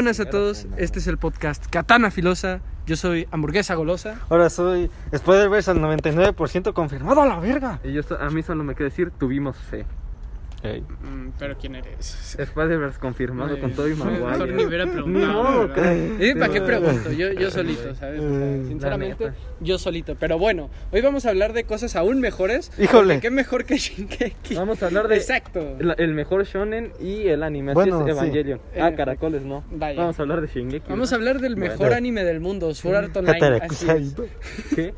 Buenas a todos, este es el podcast Katana Filosa, yo soy Hamburguesa Golosa. Ahora soy Spider-Verse al 99% confirmado a la verga. Y yo, a mí solo me queda decir, tuvimos fe. Mm, Pero ¿quién eres? Spider-Verse confirmado con Tobey Mejor ni Maguire. hubiera preguntado. que- Eh, ¿Para qué pregunto? Yo, yo solito, ¿sabes? O sea, sinceramente, neta. yo solito. Pero bueno, hoy vamos a hablar de cosas aún mejores. Híjole. ¿Qué mejor que Shinkeki? Vamos a hablar de Exacto. el, el mejor shonen y el anime. Bueno, Así es sí. Evangelion. En Ah, efecto. caracoles, no. Vaya. Vamos a hablar de Shingeki. Vamos a ¿no? hablar del mejor Bueno. anime del mundo, Sword Art Online. Así es. ¿Qué?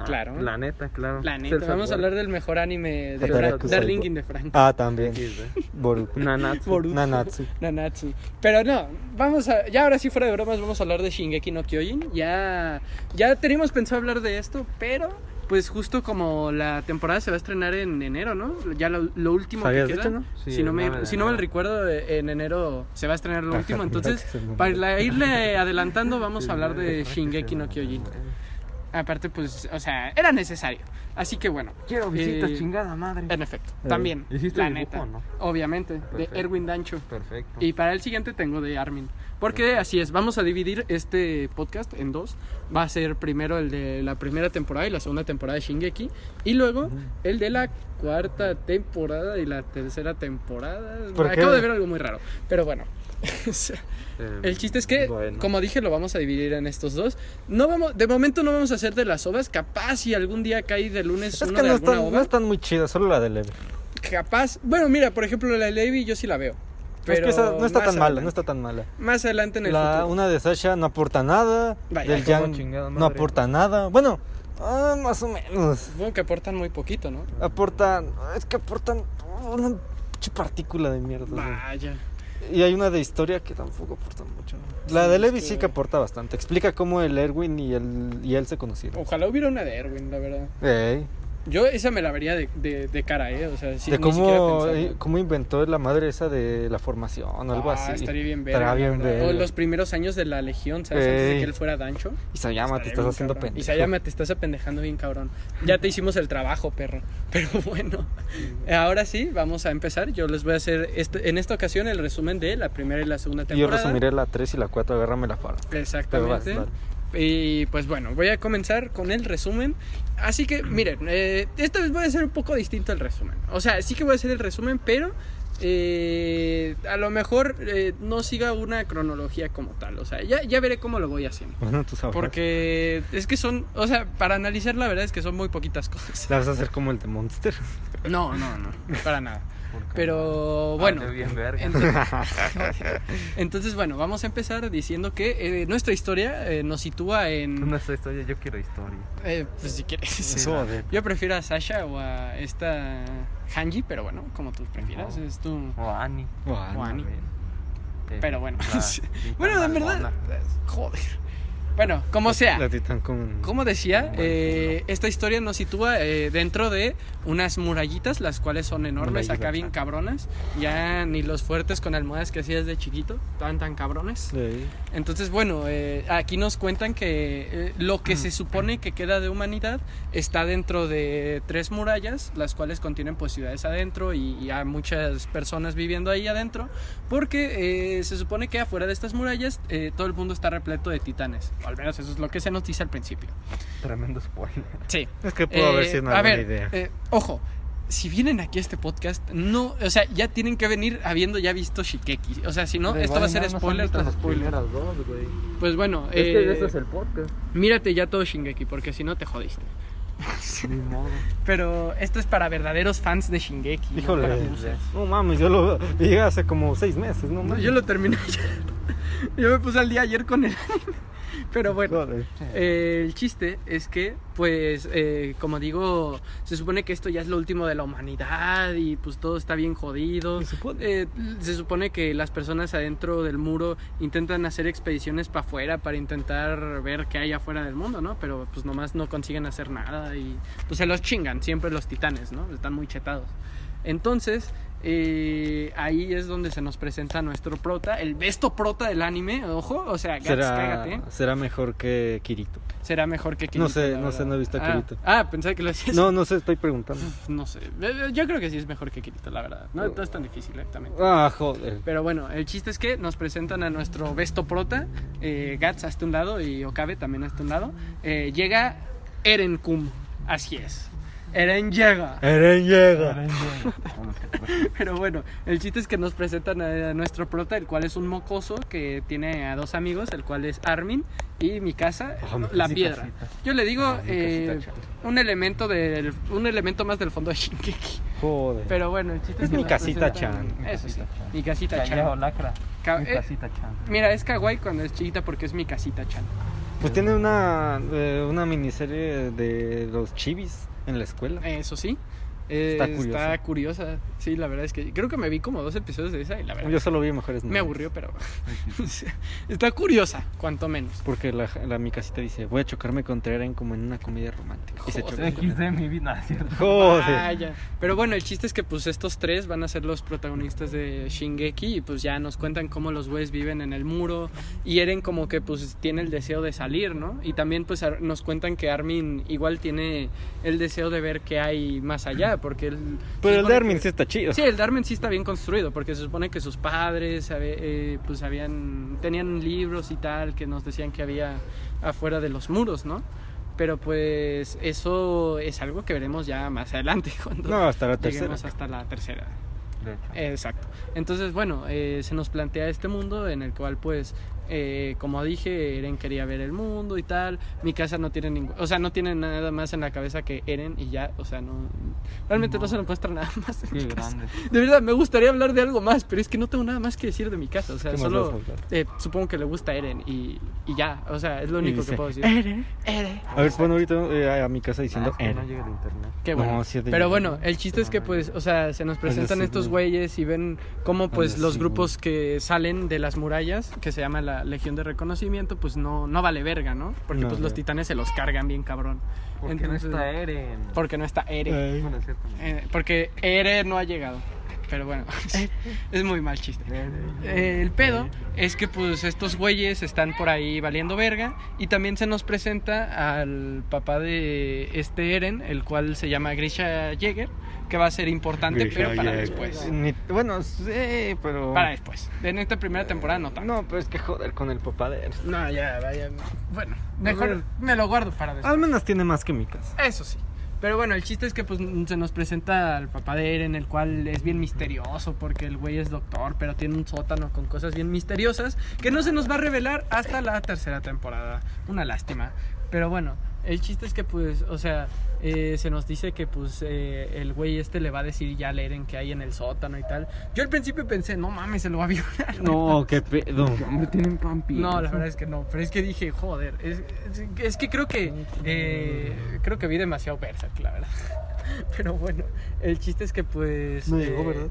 Ah, Claro. La neta, claro. La neta, vamos a hablar del mejor anime de. Frank, Darling in the Frank. Ah, también. XD. Boruto. Nanatsu. Boruto. Nanatsu. Nanatsu. Pero no, vamos a. Ya ahora sí, fuera de bromas, vamos a hablar de Shingeki no Kyojin. Ya, ya teníamos pensado hablar de esto, pero. Pues justo como la temporada se va a estrenar en enero, ¿no? Ya lo, lo último que ¿Habías queda. dicho, no? Sí, si no el me, 9 de si no enero. recuerdo, eh, en enero se va a estrenar lo último. Entonces, me para irle adelantando, vamos a hablar de Shingeki no Kyojin. Aparte, pues, o sea, era necesario. Así que bueno. Quiero visitas, eh, chingada madre. En efecto, Eh, también. ¿hiciste la el dibujo neta. no? Obviamente, de. Erwin Dancho. Perfecto. Y para el siguiente tengo de Armin. Porque así es, vamos a dividir este podcast en dos. Va a ser primero el de la primera temporada y la segunda temporada de Shingeki. Y luego el de la cuarta temporada y la tercera temporada. ¿Por qué? Acabo de ver algo muy raro. Pero bueno. Eh, El chiste es que, bueno. como dije, lo vamos a dividir en estos dos. No vamos, de momento no vamos a hacer de las ovas. Capaz si algún día cae de lunes Es uno que de no alguna están, ova. no están muy chidas, solo la de Levi. Capaz. Bueno, mira, por ejemplo, la de Levi yo sí la veo. Es Pero que esa no está tan mala, adelante. no está tan mala. Más adelante en el La, futuro. una de Sasha no aporta nada. Vaya, del como Jan chingada no aporta nada. Bueno, ah, más o menos. Supongo que aportan muy poquito, ¿no? Aportan, es que aportan una partícula de mierda. güey. Vaya. Y hay una de historia que tampoco aporta mucho. La de Levi sí que aporta bastante. Explica cómo el Erwin y, el, y él se conocieron. Ojalá hubiera una de Erwin, la verdad. Ey, Yo esa me la vería de, de, de cara, ¿eh? O sea, sí, de cómo, eh, cómo inventó la madre esa de la formación o algo Ah, así. Estaría bien ver. Estaría bien ver. O los primeros años de la Legión, ¿sabes? Antes de que él fuera Dancho. Isayama, te Estaría estás haciendo pendejo. Isayama, te estás apendejando bien, cabrón. Ya te hicimos el trabajo, perro. Pero bueno, ahora sí, vamos a empezar. Yo les voy a hacer este- en esta ocasión el resumen de la primera y la segunda Y yo temporada. resumiré la 3 y la 4, agárrame la vas, Exactamente. Y pues bueno, voy a comenzar con el resumen. Así que miren, eh, esta vez voy a hacer un poco distinto el resumen. O sea, sí que voy a hacer el resumen, pero eh, a lo mejor eh, no siga una cronología como tal. O sea, ya, ya veré cómo lo voy haciendo. Bueno, tú sabes. Porque es que son, o sea, para analizar la verdad es que son muy poquitas cosas. La vas a hacer como el de Monster. No, no, no, para nada. Pero bueno, Ah, verga. entonces, entonces, bueno, vamos a empezar diciendo que eh, nuestra historia eh, nos sitúa en... Sé historia, yo quiero historia. Eh, pues si quieres. Yo prefiero a Sasha o a esta Hanji, pero bueno, como tú prefieras, No. es tu... O Annie. Bueno, O Annie. Eh, Pero bueno, la bueno, en verdad, joder. Bueno, como sea. La titán con. Como decía, eh, esta historia nos sitúa eh, dentro de unas murallitas, las cuales son enormes, acá bien cabronas. Ya ni los fuertes con almohadas que hacías de chiquito, tan tan cabrones. Sí. Entonces, bueno, eh, aquí nos cuentan que lo que se supone que queda de humanidad está dentro de tres murallas, las cuales contienen pues ciudades adentro y, y hay muchas personas viviendo ahí adentro, porque se supone que afuera de estas murallas todo el mundo está repleto de titanes, al menos eso es lo que se nos dice al principio. Tremendo spoiler. Sí. Es que pudo haber Eh, sido una a buena ver, idea. eh, ojo, si vienen aquí a este podcast, no, o sea, ya tienen que venir habiendo ya visto Shikeki. O sea, si no, esto va a ser spoiler tras spoiler. dos, güey. Pues bueno, Es que eh, este es el podcast. mírate ya todo Shingeki, porque si no te jodiste. Ni modo. Pero esto es para verdaderos fans de Shingeki. no Híjole. losers. No mames, yo lo llegué hace como 6 meses, ¿no? No, mames. yo lo terminé ayer. Yo me puse al día ayer con el anime. Pero bueno. Eh, el chiste es que, pues, eh, como digo, se supone que esto ya es lo último de la humanidad y pues todo está bien jodido. Se supone. Eh, se supone que las personas adentro del muro intentan hacer expediciones para afuera para intentar ver qué hay afuera del mundo, ¿no? Pero pues nomás no consiguen hacer nada y pues se los chingan siempre los titanes, ¿no? Están muy chetados. Entonces, eh, ahí es donde se nos presenta nuestro prota, el besto prota del anime, ojo, o sea, Gats, será, cágate. será mejor que Kirito. será mejor que Kirito. No sé, no sé, no he visto a ah, Kirito. Ah, pensé que lo hacías. No, no sé, estoy preguntando. No sé. Eh, Yo creo que sí es mejor que Kirito, la verdad. No, no es tan difícil, exactamente. Ah, joder. Pero bueno, el chiste es que nos presentan a nuestro Besto Prota, eh, Gats hasta un lado y Okabe también hasta un lado. Eh, llega Eren Kum, así es. Eren llega. Eren llega. Pero bueno, el chiste es que nos presentan a nuestro prota, el cual es un mocoso que tiene a dos amigos, el cual es Armin y Ah, mi la casita, piedra. casita. Yo le digo Ah, eh, un elemento del, un elemento más del fondo de Shinkeki. Joder. Pero bueno, el chiste es, Es que mi nos casita presentan- chan. Eso sí, Mi casita chan. mi casita chan. lacra. Ca- Mi eh, casita chan. Mira, es kawaii cuando es chiquita porque es mi casita chan. Pues tiene una, eh, una miniserie de los chivis en la escuela. Eso sí. Eh, Está curiosa. está curiosa. Sí, la verdad es que creo que me vi como dos episodios de esa y la verdad Yo solo vi mejores me aburrió, pero está curiosa, cuanto menos. Porque la, la mi casita dice, voy a chocarme contra Eren como en una comedia romántica. Y se Joder. choca. XD mi vida, ¿cierto? Joder. Vaya. Pero bueno, el chiste es que pues estos tres van a ser los protagonistas de Shingeki y pues ya nos cuentan cómo los güeyes viven en el muro y Eren como que pues tiene el deseo de salir, ¿no? Y también pues nos cuentan que Armin igual tiene el deseo de ver qué hay más allá, porque él... Pero el supone de Armin que- sí está chido. Sí, el Darwin sí está bien construido, porque se supone que sus padres eh, pues habían, tenían libros y tal que nos decían que había afuera de los muros, ¿no? Pero pues eso es algo que veremos ya más adelante, cuando No, hasta la tercera. lleguemos hasta la tercera. Exacto. Entonces, bueno, eh, se nos plantea este mundo en el cual, pues, eh, como dije, Eren quería ver el mundo y tal. Mi casa no tiene ningún, o sea, no tiene nada más en la cabeza que Eren y ya, o sea, no, realmente no, No. se nos muestra nada más. de mi casa. grande. De verdad, me gustaría hablar de algo más, pero es que no tengo nada más que decir de mi casa. O sea, ¿Qué más solo eh, supongo que le gusta Eren y, y ya. O sea, es lo único dice, que puedo decir. Eren. Eren. A ver, pon ahorita eh, a mi casa diciendo Ah, que no Eren. llega el internet. Qué No, bueno. sí de Pero bueno, el chiste es que pues, o sea, se nos presentan estos güey. güeyes y ven cómo pues los grupos que salen de las murallas, que se llama la Legión de Reconocimiento, pues no, no vale verga, ¿no? Porque No, pues los titanes se los cargan bien cabrón. ¿Por qué Entonces- no está Eren? Porque no está Eren. Bueno, cierto. Eh, porque Eren no ha llegado. Pero bueno, es muy mal chiste. Eh, el pedo es que pues estos güeyes están por ahí valiendo verga y también se nos presenta al papá de este Eren, el cual se llama Grisha Jäger, que va a ser importante, Grisha pero para Jäger. después. Ni- bueno, sí, pero. Para después. En esta primera temporada no tanto. No, pero es que joder con el papá de Eren. No, ya, vaya. Bueno, mejor me lo guardo para después. Al menos tiene más que mi casa. Eso sí. Pero bueno, el chiste es que pues se nos presenta al papá de Eren, el cual es bien misterioso porque el güey es doctor, pero tiene un sótano con cosas bien misteriosas que no se nos va a revelar hasta la tercera temporada. Una lástima. Pero bueno, el chiste es que pues, o sea, eh, se nos dice que pues eh, el güey este le va a decir ya al Eren que hay en el sótano y tal. Yo al principio pensé, no mames, se lo va a violar. No, qué pedo. Hombre, tienen pampi. No, la verdad es que no, pero es que dije, joder, es, es- es que creo que eh, creo que vi demasiado Berserk, la verdad. Pero bueno, el chiste es que pues No llegó, eh, ¿verdad?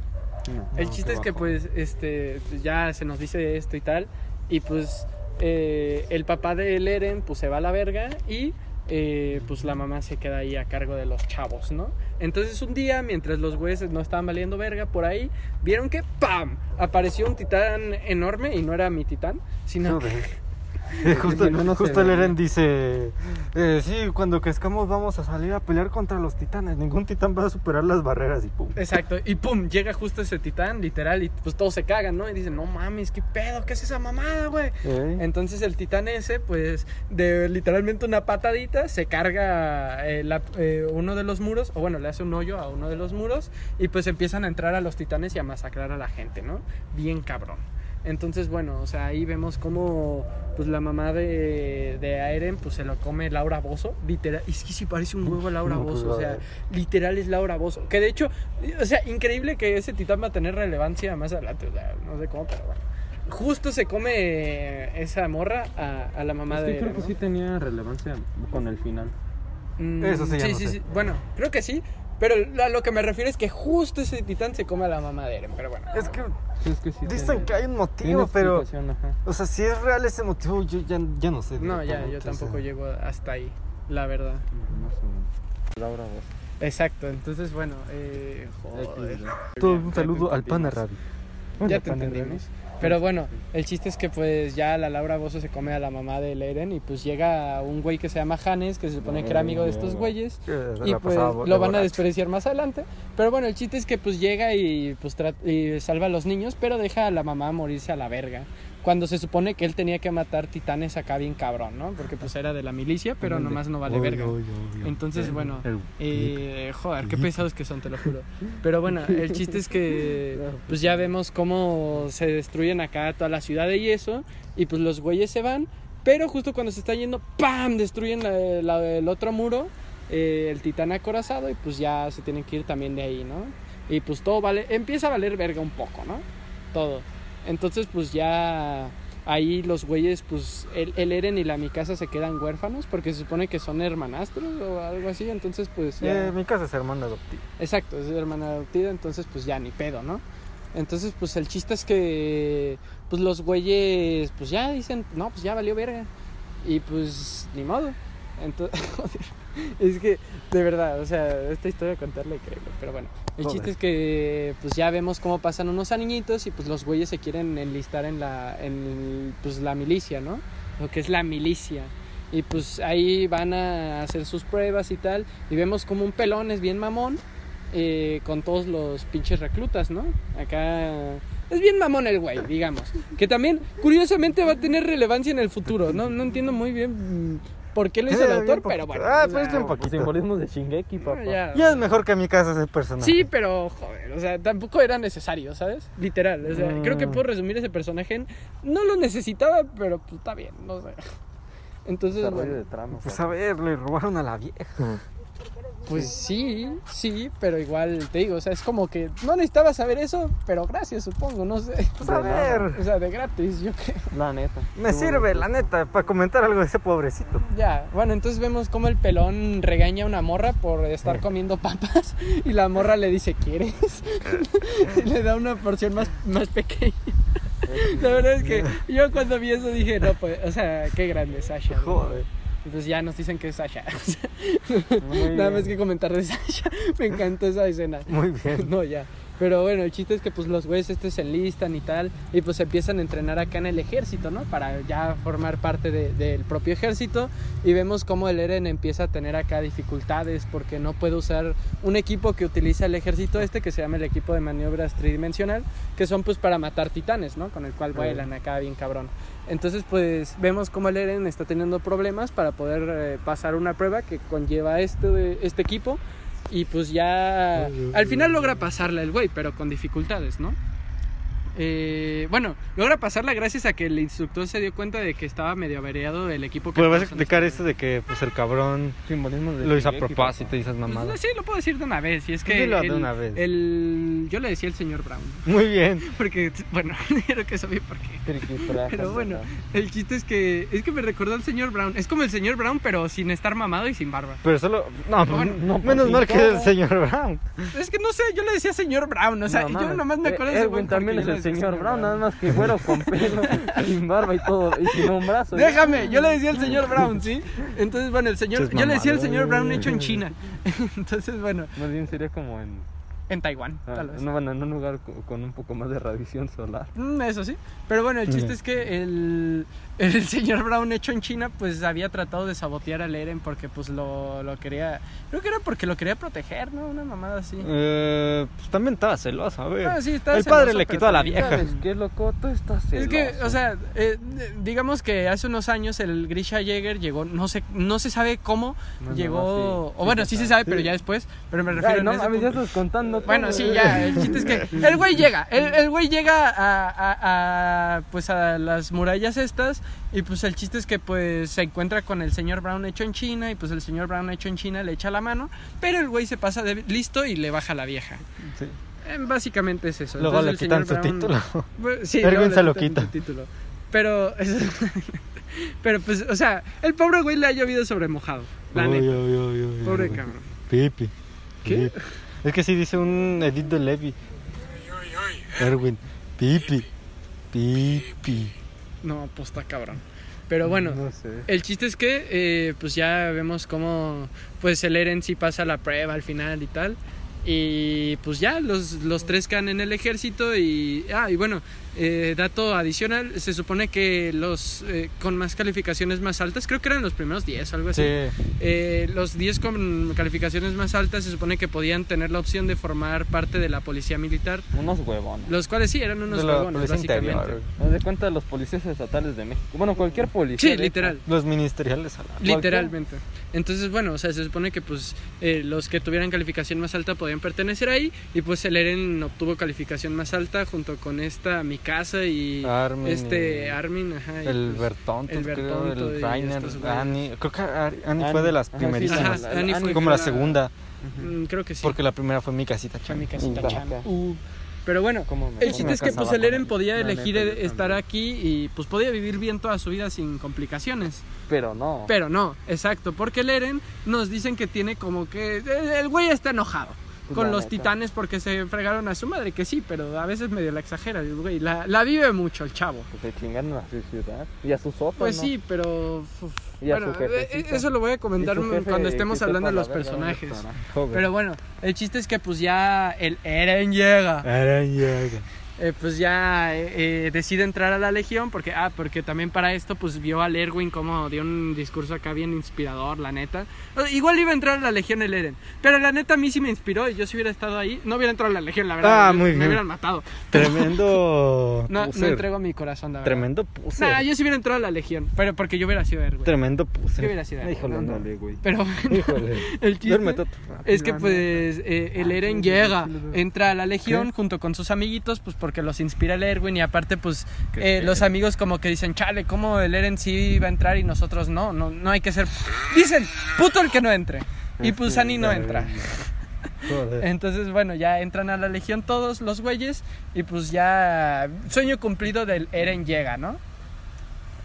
El chiste es que pues este pues, ya se nos dice esto y tal y pues eh, el papá de Eren pues se va a la verga y eh, pues la mamá se queda ahí a cargo de los chavos, ¿no? Entonces un día, mientras los güeyes no estaban valiendo verga por ahí, vieron que ¡pam! Apareció un titán enorme y no era mi titán, sino justo justo el. Eren dice: eh, Sí, cuando crezcamos vamos a salir a pelear contra los titanes. Ningún titán va a superar las barreras y pum. Exacto, y pum, llega justo ese titán, literal, y pues todos se cagan, ¿no? Y dicen, no mames, ¿qué pedo? ¿Qué es esa mamada, güey? Eh, Entonces el titán ese, pues, de literalmente una patadita, se carga eh, la- eh, uno de los muros, o bueno, le hace un hoyo a uno de los muros, y pues empiezan a entrar a los titanes y a masacrar a la gente, ¿no? Bien cabrón. Entonces, bueno, o sea, ahí vemos cómo pues la mamá de, de Aeren pues se lo come Laura Bozo, literal, es que sí parece un huevo a Laura No, pues, Bozo, o sea, literal es Laura Bozo, que de hecho, o sea, increíble que ese titán va a tener relevancia más adelante, o sea, no sé cómo, pero bueno. Justo se come esa morra a, a la mamá Es de creo Eren, que ¿no? sí tenía relevancia con el final. Mm, Eso sí, ya sí, no sí, sé. sí. Bueno, creo que sí. Pero a lo que me refiero es que justo ese titán se come a la mamá de Eren. Pero bueno. Es que Sí, es que sí dicen que hay un motivo, pero. ajá. O sea, si es real ese motivo, yo ya, ya no sé. No, ya, yo tampoco sea. llego hasta ahí, la verdad. No sé. Laura vos. Exacto, entonces bueno, eh, joder. Todo un saludo al pana. Radio. Ya te entendimos. Pero bueno, el chiste es que pues ya la Laura Bozo se come a la mamá del Eren y pues llega un güey que se llama Hannes, que se supone que era amigo de estos güeyes. Y pues lo de van a despreciar más adelante. Pero bueno, el chiste es que pues llega y pues y salva a los niños, pero deja a la mamá morirse a la verga. Cuando se supone que él tenía que matar titanes acá bien cabrón, ¿no? Porque pues era de la milicia, pero nomás no vale verga. Entonces, bueno, eh, joder, qué pesados que son, te lo juro. Pero bueno, el chiste es que pues ya vemos cómo se destruyen acá toda la ciudad de yeso y pues los güeyes se van, pero justo cuando se están yendo, ¡pam! destruyen la- la- el otro muro, eh, el titán acorazado y pues ya se tienen que ir también de ahí, ¿no? Y pues todo vale, empieza a valer verga un poco, ¿no? Todo. Entonces pues ya ahí los güeyes, pues el, el Eren y la Mikasa se quedan huérfanos porque se supone que son hermanastros o algo así, entonces pues ya... Eh, mi casa es hermana adoptiva. Exacto, es hermana adoptiva, entonces pues ya ni pedo, ¿no? Entonces pues el chiste es que pues los güeyes pues ya dicen, no, pues ya valió verga. Y pues ni modo. Entonces, es que de verdad, o sea, esta historia contarla increíble, pero bueno. El Joder. chiste es que pues ya vemos cómo pasan unos añitos y pues los güeyes se quieren enlistar en la en pues la milicia, ¿no? Lo que es la milicia. Y pues ahí van a hacer sus pruebas y tal. Y vemos como un pelón es bien mamón eh, con todos los pinches reclutas, ¿no? Acá es bien mamón el güey, digamos. Que también, curiosamente, va a tener relevancia en el futuro. No, no entiendo muy bien por qué lo hizo el Eh, autor, pero bueno. Ah, pero sea, es un poquito. Simbolismo de Shingeki, papá. ya. Ya es mejor que mi casa ese personaje. Sí, pero joder, o sea, tampoco era necesario, ¿sabes? Literal, o sea, Mm. creo que puedo resumir ese personaje en no lo necesitaba, pero pues está bien, no sé. Entonces, bueno, de trama. Pues a ver, le robaron a la vieja. Pues sí, sí, pero igual te digo, o sea, es como que no necesitaba saber eso, pero gracias, supongo, no sé. Pues a ver. O sea, de gratis, yo creo. La neta. Me sirve, la neta, para comentar algo de ese pobrecito. Ya, bueno, entonces vemos como el pelón regaña a una morra por estar comiendo papas y la morra le dice, ¿quieres? y le da una porción más, más pequeña. La verdad es que yo cuando vi eso dije, no, pues, o sea, qué grande Sasha. ¿no? Y pues ya nos dicen que es Sasha. Nada más que comentar de Sasha. Me encantó esa escena. Muy bien. No, ya. Pero bueno, el chiste es que pues los güeyes estos se enlistan y tal y pues empiezan a entrenar acá en el ejército, ¿no? Para ya formar parte de- del propio ejército y vemos cómo el Eren empieza a tener acá dificultades porque no puede usar un equipo que utiliza el ejército este que se llama el equipo de maniobras tridimensional que son pues para matar titanes, ¿no? Con el cual vuelan acá bien cabrón. Entonces pues vemos cómo el Eren está teniendo problemas para poder eh, pasar una prueba que conlleva este, este equipo y pues ya al final logra pasarla el güey, pero con dificultades, ¿no? Eh, bueno, logra pasarla gracias a que el instructor se dio cuenta de que estaba medio averiado el equipo que Pues vas a explicar este esto de que pues el cabrón Simbolismo de lo hizo a propósito y esas Pues, mamadas. sí, lo puedo decir de una vez. Y es que. Dilo de el- una vez. el- yo le decía el señor Brown. Muy bien. Porque, bueno, creo que sabía por qué. Pero bueno, el chiste es que. Es que me recordó al señor Brown. Es como el señor Brown, pero sin estar mamado y sin barba. Pero solo. No, Bueno, no, menos pues, mal que el señor Brown. Es que no sé, yo le decía señor Brown. O sea, No yo nomás me acuerdo de ese Edwin güey también el señor Brown, nada más que güero con pelo, sin barba y todo, y sin un brazo. Déjame, yo le decía al señor Brown, ¿sí? Entonces, bueno, el señor, yo le decía al mamadas. señor Brown hecho en China. Entonces, bueno, Más bien sería como en, en Taiwán, ah, tal vez. no, bueno, en un lugar co- con un poco más de radiación solar. Mm, Eso sí. Pero bueno, el chiste es que el, el señor Brown hecho en China, pues había tratado de sabotear al Eren porque pues lo, lo quería... Creo que era porque lo quería proteger, ¿no? Una mamada así. Eh, pues también estaba celoso, a ver. Ah, sí, estaba el padre le quitó a la vieja. ¿Sabes qué, loco? Tú estás Es que, o sea, eh, digamos que hace unos años el Grisha Jäger llegó, no sé, no se sabe cómo No, no, llegó, sí, o bueno, sí se sabe. pero ya después, pero me refiero Ay, no ese mames, ya punto- estás contando todo. Bueno, sí, ya, el chiste es que el güey llega, el, el güey llega a, a- a, pues a las murallas estas y pues el chiste es que pues se encuentra con el señor Brown hecho en China y pues el señor Brown hecho en China le echa la mano, pero el güey se pasa de listo y le baja a la vieja. Sí. Eh, básicamente es eso. Luego le Entonces, el quitan su Brown- título. Pues, sí, Erwin luego le se lo quita. título. Pero, eso- pero pues, o sea, el pobre güey le ha llovido sobre mojado. La Uy, neta. uy, uy, uy, Pobre cabrón. Pipi. ¿Qué? Es que sí dice un edit de Levi. Erwin. Pipi. Pipi. No, pues está cabrón. Pero bueno, No sé. el chiste es que, eh, pues ya vemos cómo, pues el Eren sí pasa la prueba al final y tal. Y pues ya, los, los tres quedan en el ejército y... Ah, y bueno, eh, dato adicional, se supone que los eh, con más calificaciones más altas, creo que eran los primeros 10 algo así. Sí. Eh, los 10 con calificaciones más altas se supone que podían tener la opción de formar parte de la policía militar, Unos huevones. los cuales sí eran unos De la huevones, básicamente. interior. De cuenta los policías estatales de México. Bueno, cualquier policía. Sí, literal. Los ministeriales a la- Literalmente. Entonces, bueno, o sea, se supone que pues eh, los que tuvieran calificación más alta podían pertenecer ahí y pues el Eren obtuvo calificación más alta junto con esta Mikasa y Armin este Armin, ajá, y, El pues, Bertonto, el creo, Bertonto y el Rainer. Annie. Creo que Annie Annie. fue de las primerísimas. Ajá, Annie fue- como la la- segunda, creo que sí. porque la primera fue mi casita. Fue mi casita. Chan. Uh, pero bueno, ¿Cómo me- el chiste es que pues el Eren podía elegir neta, yo estar también. aquí y pues podía vivir bien toda su vida sin complicaciones. Pero no. Pero no, exacto, porque el Eren nos dicen que tiene como que el güey está enojado con la los neta. titanes porque se fregaron a su madre, que sí, pero a veces medio la exagera, güey, la, la vive mucho el chavo. Pues se chingaron a su ciudad. Y a sus otros. Pues ¿no? sí, pero uf, Y a bueno, su eh, eso lo voy a comentar cuando estemos hablando de los personajes. Pero bueno, el chiste es que pues ya el Eren llega. Eren llega. Eh, pues ya eh, eh, decide entrar a la Legión porque, ah, porque también para esto pues vio al Erwin como dio un discurso acá bien inspirador, la neta. Igual iba a entrar a la Legión el Eren, pero la neta a mí sí me inspiró y yo si hubiera estado ahí, no hubiera entrado a la Legión, la verdad. Ah, me- muy Me bien. hubieran matado. Tremendo. No, no entrego mi corazón, la verdad. Tremendo puse. Nah, yo sí hubiera entrado a la Legión, pero porque yo hubiera sido Erwin. Tremendo puse. Yo hubiera sido Erwin. Híjole, no, ándale, güey. Pero bueno, Híjole. el chiste Duerme, es que pues eh, el Ah, Eren llega, entra a la Legión ¿Qué? junto con sus amiguitos, pues porque los inspira el Erwin y aparte pues eh, los amigos como que dicen, chale, ¿cómo el Eren sí va a entrar y nosotros no? No, no hay que ser... Dicen, puto el que no entre. Y pues Annie no entra. Entonces, bueno, ya entran a la Legión todos los güeyes y pues ya sueño cumplido del Eren llega, ¿no?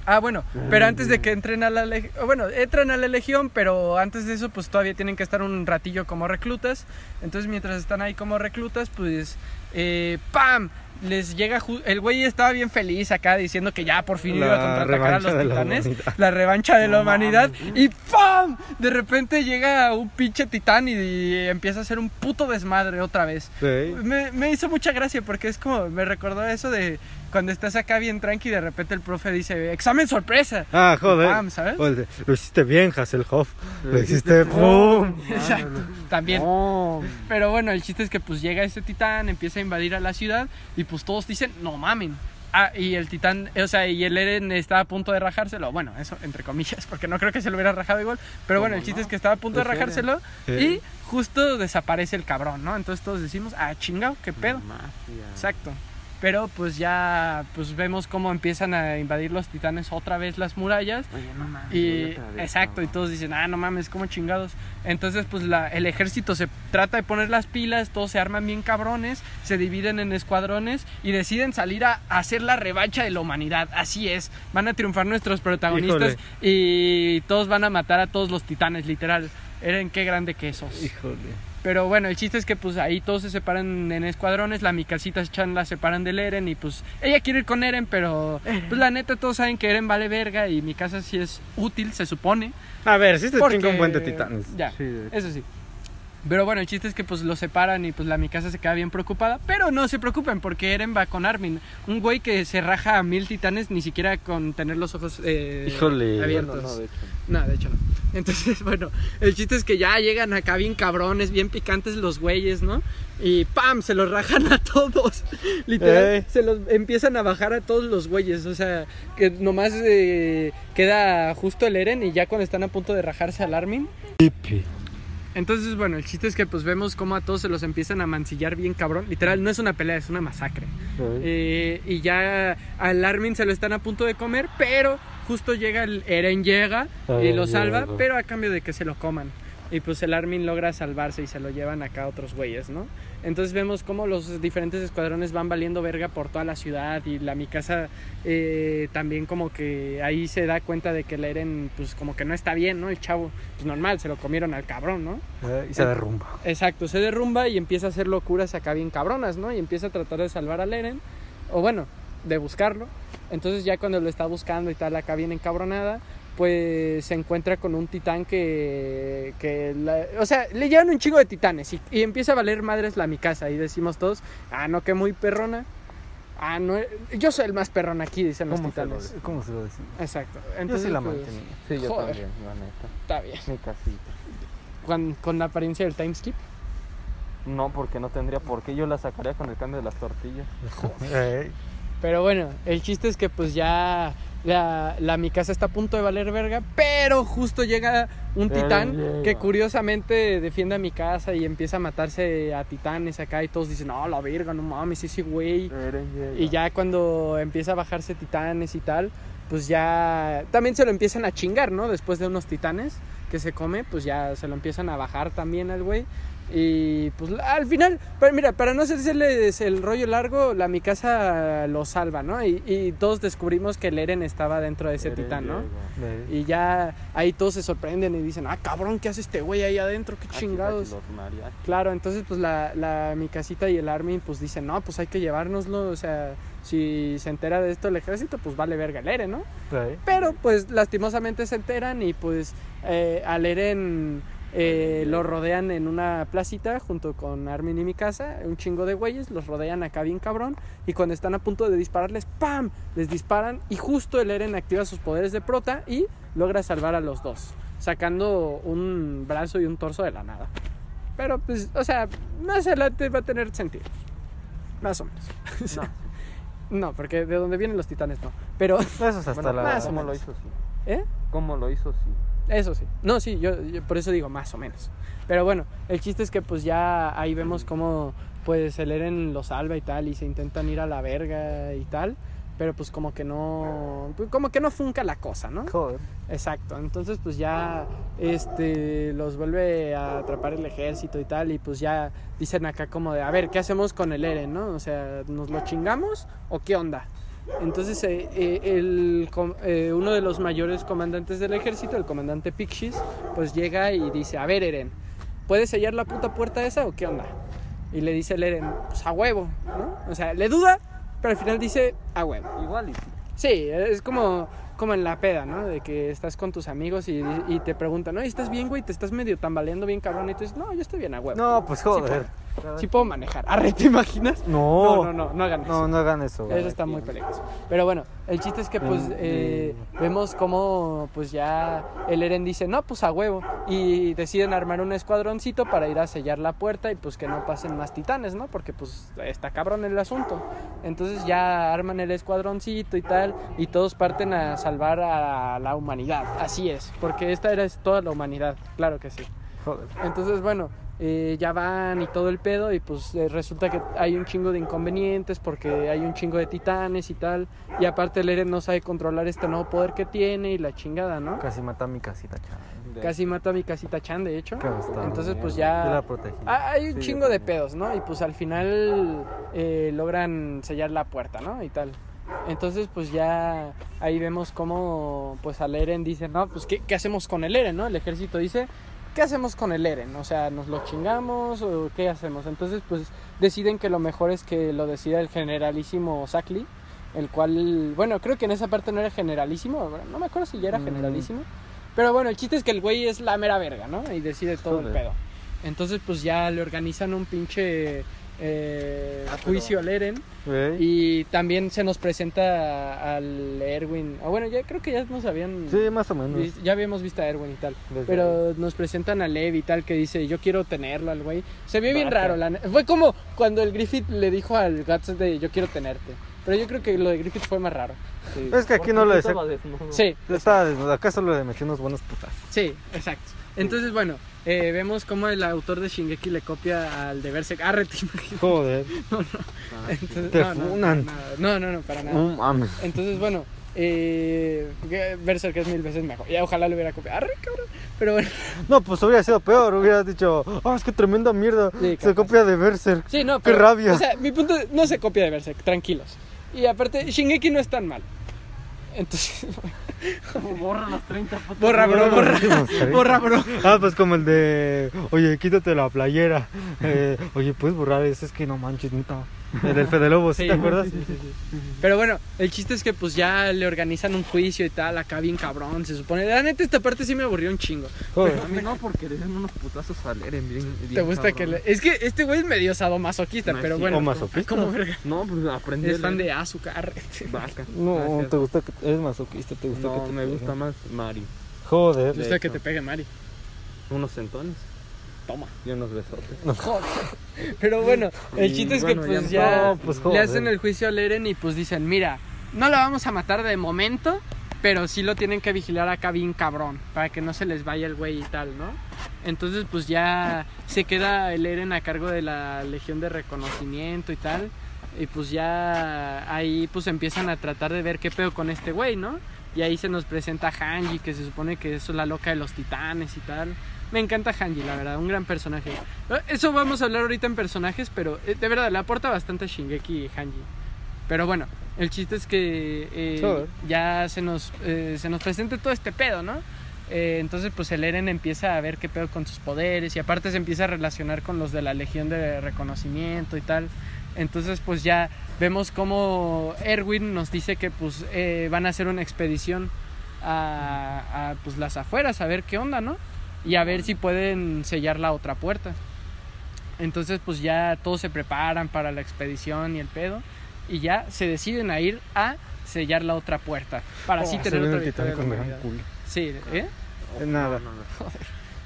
Ah, bueno, pero antes de que entren a la Legión, bueno, entran a la Legión, pero antes de eso pues todavía tienen que estar un ratillo como reclutas. Entonces, mientras están ahí como reclutas, pues eh, ¡pam! Les llega el güey estaba bien feliz acá diciendo que ya por fin iba a contraatacar a los la titanes, la revancha de la No humanidad y ¡pam! De repente llega un pinche titán y, y empieza a hacer un puto desmadre otra vez. Sí. Me, me hizo mucha gracia porque es como, me recordó eso de cuando estás acá bien tranqui y de repente el profe dice, examen sorpresa. Ah, joder. Pam, ¿sabes? Joder, Lo hiciste bien, Hasselhoff. Lo Lo hiciste ¡pum! Exacto, también. Pero bueno, el chiste es que pues llega este titán, empieza a invadir a la ciudad y pues todos dicen, no mamen. Ah, y el titán, o sea, y el Eren está a punto de rajárselo. Bueno, eso entre comillas, porque no creo que se lo hubiera rajado igual. Pero bueno, el ¿Cómo chiste no? es que estaba a punto de Pues rajárselo y justo desaparece el cabrón, ¿no? Entonces todos decimos, ah, chingado, qué pedo. Mafia. Exacto. Pero pues ya pues vemos cómo empiezan a invadir los titanes otra vez las murallas. Oye, no mames, Y otra vez, exacto, y todos dicen, ah, no mames, como chingados. Entonces, pues la, el ejército se trata de poner las pilas, todos se arman bien cabrones, se dividen en escuadrones y deciden salir a, a hacer la revancha de la humanidad. Así es, van a triunfar nuestros protagonistas y todos van a matar a todos los titanes, literal. Eren, qué grande que sos. Híjole. Pero bueno, el chiste es que pues ahí todos se separan en escuadrones, la Mikasita Chan la separan del Eren y pues ella quiere ir con Eren, pero pues la neta todos saben que Eren vale verga y mi casa sí es útil, se supone. A ver, sí te Porque... un buen de titanes. Ya, Sí, de eso sí. Pero bueno, el chiste es que pues los separan y pues la Mikasa se queda bien preocupada. Pero no se preocupen porque Eren va con Armin. Un güey que se raja a mil titanes ni siquiera con tener los ojos eh, Híjole. abiertos. No, no, de hecho. No, de hecho no. Entonces, bueno, el chiste es que ya llegan acá bien cabrones, bien picantes los güeyes, ¿no? Y ¡pam! Se los rajan a todos. Literal, Ey. se los empiezan a bajar a todos los güeyes. O sea, que nomás eh, queda justo el Eren y ya cuando están a punto de rajarse al Armin. Entonces, bueno, el chiste es que pues vemos cómo a todos se los empiezan a mancillar bien cabrón. Literal, no es una pelea, es una masacre. Eh, y ya al Armin se lo están a punto de comer, pero justo llega el Eren llega y Ah, lo salva, pero a cambio de que se lo coman. Y pues el Armin logra salvarse y se lo llevan acá a otros güeyes, ¿no? Entonces vemos cómo los diferentes escuadrones van valiendo verga por toda la ciudad y la Mikasa eh, también como que ahí se da cuenta de que el Eren pues como que no está bien, ¿no? El chavo, pues normal, se lo comieron al cabrón, ¿no? Eh, Y se derrumba. Exacto, se derrumba y empieza a hacer locuras acá bien cabronas, ¿no? Y empieza a tratar de salvar al Eren, o bueno, de buscarlo. Entonces ya cuando lo está buscando y tal, acá bien encabronada, pues se encuentra con un titán que, que la- o sea, le llevan un chingo de titanes y, y empieza a valer madres la mi casa y decimos todos, ah, no, que muy perrona. Ah, no, yo soy el más perrón aquí, dicen los ¿Cómo se, lo, titanes. ¿Cómo se lo decía? Exacto. Yo Entonces, sí la pues, mantenía. Sí, yo Joder. también, la neta. Está bien. Mi casita. Con, con la apariencia del time skip. No, porque no tendría por qué. Yo la sacaría con el cambio de las tortillas. Pero bueno, el chiste es que pues ya la, la mi casa está a punto de valer verga, pero justo llega un Pero titán llega. que curiosamente defiende a mi casa y empieza a matarse a titanes acá y todos dicen, no, la verga, no mames, ese güey. Y ya cuando empieza a bajarse titanes y tal, pues ya también se lo empiezan a chingar, ¿no? Después de unos titanes que se come, pues ya se lo empiezan a bajar también al güey. Y pues al final, pero mira, para no hacerles el rollo largo, la mi casa lo salva, ¿no? Y, y todos descubrimos que el Eren estaba dentro de ese titán, ¿no? Y ya ahí todos se sorprenden y dicen, ah, cabrón, ¿qué hace este güey ahí adentro? ¿Qué chingados? Claro, entonces pues la, la mi casita y el Armin pues dicen, no, pues hay que llevárnoslo, o sea, si se entera de esto el ejército, pues vale verga el Eren, ¿no? Pero pues lastimosamente se enteran y pues eh, al Eren eh, lo rodean en una placita junto con Armin y mi casa, un chingo de güeyes, los rodean acá bien cabrón y cuando están a punto de dispararles, ¡pam! Les disparan y justo el Eren activa sus poderes de prota y logra salvar a los dos, sacando un brazo y un torso de la nada. Pero pues, o sea, más adelante va a tener sentido. Más o menos. No, porque de donde vienen los titanes no. Pero, Eso es hasta Bueno, la. más o ¿Cómo lo hizo? Sí. ¿eh? ¿Cómo lo hizo? Sí. Eso sí. No, sí, yo, yo por eso digo más o menos. Pero bueno, el chiste es que pues ya ahí vemos cómo pues el Eren lo salva y tal y se intentan ir a la verga y tal. Pero pues como que no, pues, como que no funca la cosa, ¿no? Joder. Exacto, entonces pues ya este los vuelve a atrapar el ejército y tal y pues ya dicen acá como de, a ver, ¿qué hacemos con el Eren, no? O sea, ¿nos lo chingamos o qué onda? Entonces eh, eh, el, eh, uno de los mayores comandantes del ejército, el comandante Pixis, pues llega y dice, a ver Eren, ¿puedes sellar la puta puerta esa o qué onda? Y le dice el Eren, pues a huevo, ¿no? O sea, le duda, pero al final dice, a huevo. Igual y sí. Sí, es como, como en la peda, ¿no? De que estás con tus amigos y, y te preguntan, ¿no? ¿Estás bien, güey? ¿Te estás medio tambaleando bien cabrón? Y tú dices, no, yo estoy bien a huevo. No, pues joder. Sí puedo manejar. Arre, ¿te imaginas? No. No, no, no, no hagan eso. No, no hagan eso. güey. Eso está muy peligroso. Pero bueno, el chiste es que pues Mm, eh, mm. vemos como pues ya el Eren dice, no, pues a huevo. Y deciden armar un escuadroncito para ir a sellar la puerta y pues que no pasen más titanes, ¿no? Porque pues está cabrón el asunto. Entonces ya arman el escuadroncito y tal y todos parten a salvar a la humanidad. Así es, porque esta era toda la humanidad, claro que sí. Joder. Entonces, bueno, eh, ya van y todo el pedo y pues eh, resulta que hay un chingo de inconvenientes porque hay un chingo de titanes y tal. Y aparte el Eren no sabe controlar este nuevo poder que tiene y la chingada, ¿no? Casi mata a mi casita, chaval. De- Casi mata a mi casita Chan, de hecho. Entonces pues Yo la ya... protegí. Ah, Hay un Sí, chingo de pedos, ¿no? Y pues al final eh, logran sellar la puerta, ¿no? Y tal. Entonces pues ya ahí vemos cómo pues al Eren dice, no, pues ¿qué, qué hacemos con el Eren, no? El ejército dice, ¿qué hacemos con el Eren? O sea, ¿nos lo chingamos o qué hacemos? Entonces pues deciden que lo mejor es que lo decida el generalísimo Sakli, el cual, bueno, creo que en esa parte no era generalísimo, no me acuerdo si ya era Mm. generalísimo. Pero bueno, el chiste es que el güey es la mera verga, ¿no? Y decide todo el pedo. Entonces, pues ya le organizan un pinche eh, Ah, pero- juicio al Eren. Y también se nos presenta al Erwin. Ah, bueno, ya creo que ya nos habían. Sí, más o menos. vis- Ya habíamos visto a Erwin y tal. Desde Pero nos presentan a Lev y tal que dice, yo quiero tenerlo al güey. Se vio bien raro. La Fue como cuando el Griffith le dijo al Guts de, yo quiero tenerte. Pero yo creo que lo de Griffith fue más raro. sí. Es que aquí no lo sí de- estaba desnudo. Sí, Estaba desnudo. Acá solo le metí unos buenos putas. Sí, exacto. Entonces, bueno, eh, vemos cómo el autor de Shingeki le copia al de Berserk. Ah, te imaginas. Joder. Ah, sí. Entonces, Te no, no, funan. no, no, no, para nada. No mames. Entonces, bueno, eh, Berserk es mil veces mejor. Ya ojalá lo hubiera copiado. Arre, cabrón. Pero bueno, No, pues hubiera sido peor. Hubieras dicho, ah, es que tremenda mierda. Sí, Se copia de Berserk. sí, no, Qué rabia. O sea, mi punto es, no se copia de Berserk, tranquilos. Y aparte, Shingeki no es tan mal. Entonces, Borra las 30 fotos. borra, bro, borra. Borra. Bro. Ah, pues como el de, oye, quítate la playera. Eh, oye, puedes borrar eso, es que no manches, neta. El del Fede Lobo, ¿sí, te acuerdas? sí, sí, sí. Pero bueno, el chiste es que pues ya le organizan un juicio y tal, acá bien cabrón, se supone. La neta, esta parte sí me aburrió un chingo. Joder. A mí no, porque le dan unos putazos al Eren bien, bien ¿Te gusta que le... Es que este güey es medio sadomasoquista, No, pero sí, bueno. o masoquista. Como verga. No, pues aprendí. Es fan de azúcar. Vaca. No, Gracias. te gusta que eres masoquista, te gusta que No, te me peguen. gusta más Mari. Joder. Me gusta que te pegue Mari. Unos centones Toma. y unos besotes. Joder. Pero bueno, el Y chiste es bueno, que pues ya ya, no, pues, le joder. hacen el juicio al Eren y pues dicen, mira, no la vamos a matar de momento, pero sí lo tienen que vigilar acá bien cabrón, para que no se les vaya el güey y tal, ¿no? Entonces pues ya se queda el Eren a cargo de la Legión de Reconocimiento y tal, y pues ya ahí pues empiezan a tratar de ver qué pedo con este güey, ¿no? Y ahí se nos presenta Hanji, que se supone que es la loca de los titanes y tal. Me encanta Hanji, la verdad, un gran personaje. Eh, Eso vamos a hablar ahorita en personajes, pero eh, de verdad le aporta bastante a Shingeki Hanji. Pero bueno, el chiste es que eh, ya se nos, eh, se nos presenta todo este pedo, ¿no? Eh, entonces pues el Eren empieza a ver qué pedo con sus poderes y aparte se empieza a relacionar con los de la Legión de Reconocimiento y tal. Entonces pues ya vemos como Erwin nos dice que pues eh, van a hacer una expedición a, a, pues las afueras a ver qué onda, ¿no? Y a ver si pueden sellar la otra puerta. Entonces pues ya todos se preparan para la expedición y el pedo y ya se deciden a ir a sellar la otra puerta para así Oh, tener otra victoria. Sí, ¿eh? Nada.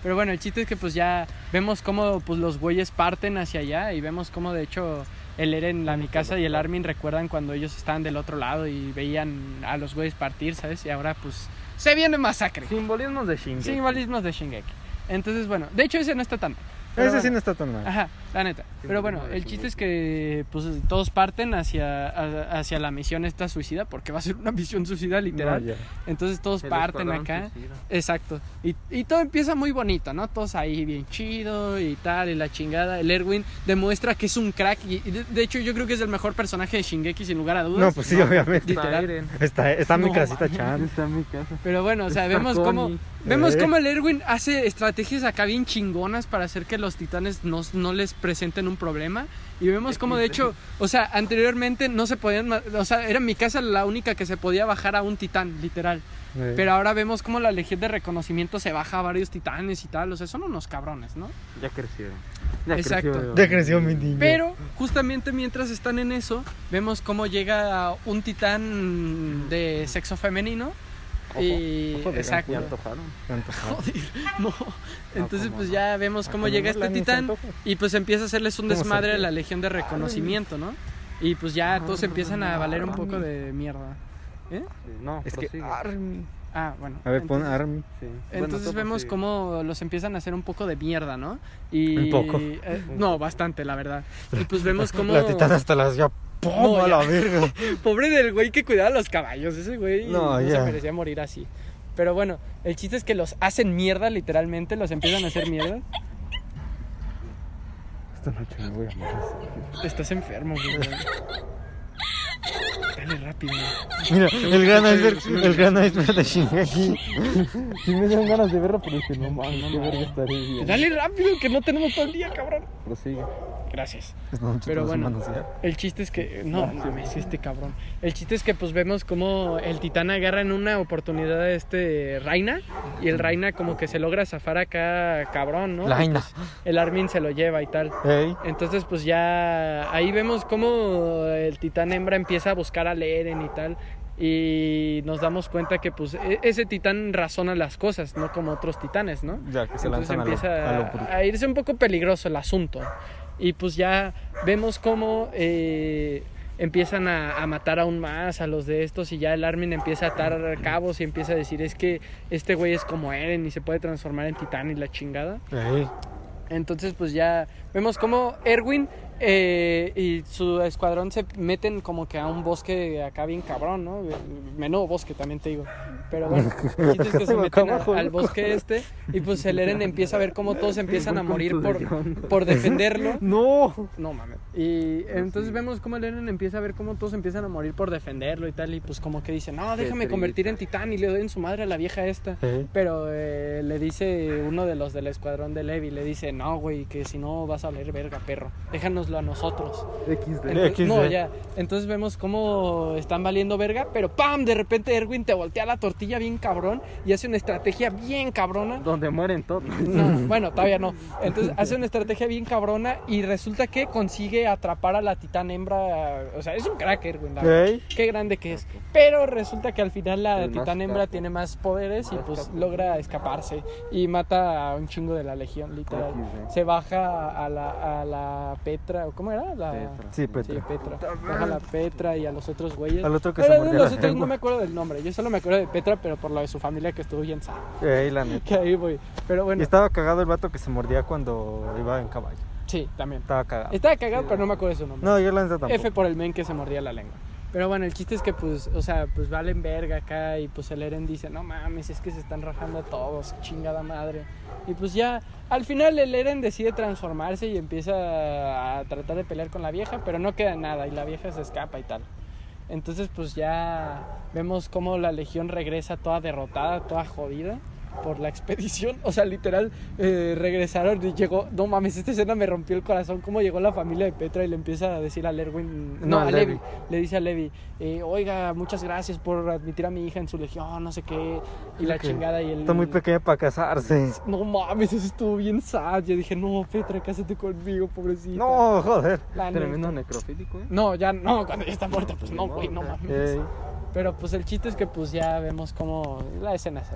Pero bueno, el chiste es que pues ya vemos cómo pues los güeyes parten hacia allá y vemos cómo de hecho el Eren, la Mikasa y el Armin recuerdan cuando ellos estaban del otro lado y veían a los güeyes partir, ¿sabes? Y ahora pues se viene masacre. Simbolismos de Shingeki. Simbolismos de Shingeki. Entonces, bueno, de hecho ese no está tan mal. Ese sí bueno. no está tan mal. Ajá, la neta. Pero bueno, el chiste es que pues todos parten hacia, a- hacia la misión esta suicida, porque va a ser una misión suicida literal. No. Entonces todos El parten acá. suicida. Exacto. Y, y todo empieza muy bonito, ¿no? Todos ahí bien chido y tal, y la chingada. El Erwin demuestra que es un crack. Y, y de, de hecho, yo creo que es el mejor personaje de Shingeki, sin lugar a dudas. No, pues sí, obviamente. Está Literal. Está, está mi No, casita. Chan. Está en mi casa. Pero bueno, o sea, Está vemos Connie. cómo, vemos Eh. cómo el Erwin hace estrategias acá bien chingonas para hacer que los titanes no, no les presenten un problema. Y vemos cómo, de hecho, o sea, anteriormente no se podían. O sea, era mi casa la única que se podía bajar a un titán, literal. Pero ahora vemos cómo la legión de reconocimiento se baja a varios titanes y tal. O sea, son unos cabrones, ¿no? Ya crecieron. Ya Exacto. creció. Ya creció mi niño. Pero justamente mientras están en eso, vemos cómo llega un titán de sexo femenino. Y ojo de exacto. Antojaron. Joder, no. Entonces ¿cómo pues no? ya vemos cómo Ah, llega este titán y pues empieza a hacerles un ¿Cómo se desmadre a la legión de reconocimiento, ¿no? Y pues ya todos empiezan a valer un poco de mierda. ¿Eh? No, Es que. Army. Ah, bueno. A ver, pon entonces- Army. Sí. Entonces Bueno, vemos cómo los empiezan a hacer un poco de mierda, ¿no? Y, Un poco. eh, no, bastante, la verdad. Y pues vemos cómo... Hasta las ya. ¡Pum! No, a ya. la verga. Pobre del güey que cuidaba los caballos. Ese güey no, No, se merecía morir así. Pero bueno, el chiste es que los hacen mierda, literalmente. Los empiezan a hacer mierda. Esta noche me voy a morir. Estás enfermo, güey. Dale rápido. Mira, el gran iceberg, el gran iceberg de Shingeki. Si me dan ganas de verlo, pero dije, no mames, qué verga estaré bien. Dale rápido, que no tenemos todo el día, cabrón. Prosigue. Gracias. Noche Pero bueno, humanos el chiste es que. No mames, este cabrón. El chiste es que, pues vemos como el titán agarra en una oportunidad a este Reina. Y el Reina, como que se logra zafar acá, cabrón, ¿no? Laina. El Armin se lo lleva y tal. Ey. Entonces, pues ya ahí vemos cómo el titán hembra empieza a buscar al Eren y tal. Y nos damos cuenta que, pues, e- ese titán razona las cosas, no como otros titanes, ¿no? Ya que se Entonces lanzan a lo, empieza a lo a, a irse un poco peligroso el asunto. Y pues ya vemos cómo eh, empiezan a, a matar aún más a los de estos y ya el Armin empieza a atar cabos y empieza a decir es que este güey es como Eren y se puede transformar en titán y la chingada. Entonces pues ya vemos cómo Erwin eh, y su escuadrón se meten como que a un bosque acá bien cabrón, ¿no? Menudo bosque también te digo. Pero bueno, el chiste es que se meten a- al bosque este y pues el Eren empieza a ver cómo todos empiezan a morir por, por defenderlo. No. No mames. Y entonces vemos cómo el Eren empieza a ver cómo todos empiezan a morir por defenderlo y tal. Y pues como que dice, no, déjame convertir en titán y le doy en su madre a la vieja esta. Pero eh, le dice uno de los del escuadrón de Levi, le dice, no, güey, que si no vas a valer verga, perro. Déjanoslo a nosotros. XD. Entonces, XD. no, ya. Entonces vemos cómo están valiendo verga, pero ¡pam! De repente Erwin te voltea la tortilla bien cabrón y hace una estrategia bien cabrona. Donde mueren todos. No, bueno, todavía no. Entonces hace una estrategia bien cabrona y resulta que consigue atrapar a la titán hembra. O sea, es un crack, Erwin. Ok. Qué grande que es. Pero resulta que al final la El titán hembra capo. tiene más poderes y pues capo. logra escaparse y mata a un chingo de la legión, literal. XD. Se baja a la, a la Petra, ¿o ¿cómo era? La... Petra. Sí, Sí, Petra. Petra. Baja a la Petra y a los otros güeyes. Al otro que Pero se de los otros no me acuerdo del nombre. Yo solo me acuerdo de Petra, pero por lo de su familia que estuvo bien sana. Ey, la neta. Que ahí voy. Pero bueno, Y estaba cagado el vato que se mordía cuando iba en caballo. sí, también. Estaba cagado. Estaba cagado, pero no me acuerdo de su nombre. No, yo la neta tampoco. F por el men que se mordía la lengua. Pero bueno, el chiste es que pues, o sea, pues valen verga acá y pues el Eren dice, no mames, es que se están rajando todos, chingada madre. Y pues ya, al final el Eren decide transformarse y empieza a tratar de pelear con la vieja, pero no queda nada y la vieja se escapa y tal. Entonces pues ya vemos cómo la legión regresa toda derrotada, toda jodida por la expedición. O sea, literal, eh, regresaron y llegó... No mames, esta escena me rompió el corazón. Cómo llegó la familia de Petra y le empieza a decir a Lerwin... No, No, a Levi. Levi. Le dice a Levi, eh, oiga, muchas gracias por admitir a mi hija en su legión, no sé qué. Y la Que chingada y el... Está muy pequeña para casarse. No mames, eso estuvo bien sad. Yo dije, no, Petra, cásate conmigo, pobrecita. No, joder. La. Tremendo necrofílico, ¿eh? No, ya no, cuando ya está muerta, pues no, güey, no mames. Ey. Pero pues el chiste es que pues ya vemos cómo la escena es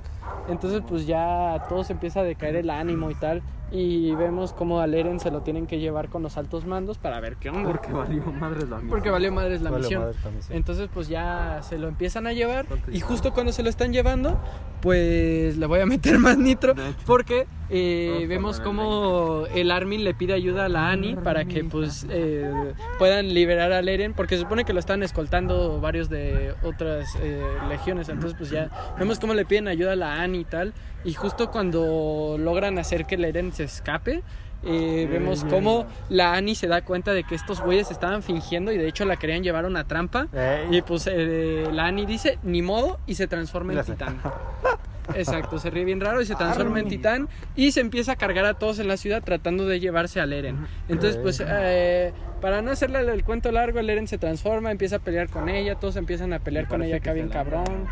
Entonces pues ya a todos empieza a decaer el ánimo y tal. Y vemos como al Eren se lo tienen que llevar con los altos mandos para ver qué onda. Porque valió madres la misión. Porque valió madres la misión. Entonces pues ya se lo empiezan a llevar ¿Cuánto y justo cuando se lo están llevando pues le voy a meter más nitro porque eh, a vemos como el Armin le pide ayuda a la Annie para que pues eh, puedan liberar al Eren porque se supone que lo están escoltando varios de otras eh, legiones. Entonces pues ya vemos cómo le piden ayuda a la Annie y tal y justo cuando logran hacer que el Eren se escape eh, vemos cómo la Annie se da cuenta de que estos güeyes estaban fingiendo y de hecho la querían llevar a una trampa. Ey. Y pues eh, la Annie dice, ni modo, y se transforma en titán. Exacto, se ríe bien raro y se transforma en titán y se empieza a cargar a todos en la ciudad tratando de llevarse al Eren. Entonces, pues, eh, para no hacerle el, cuento largo, el Eren se transforma, empieza a pelear con ella, todos empiezan a pelear con ella acá bien la cabrón.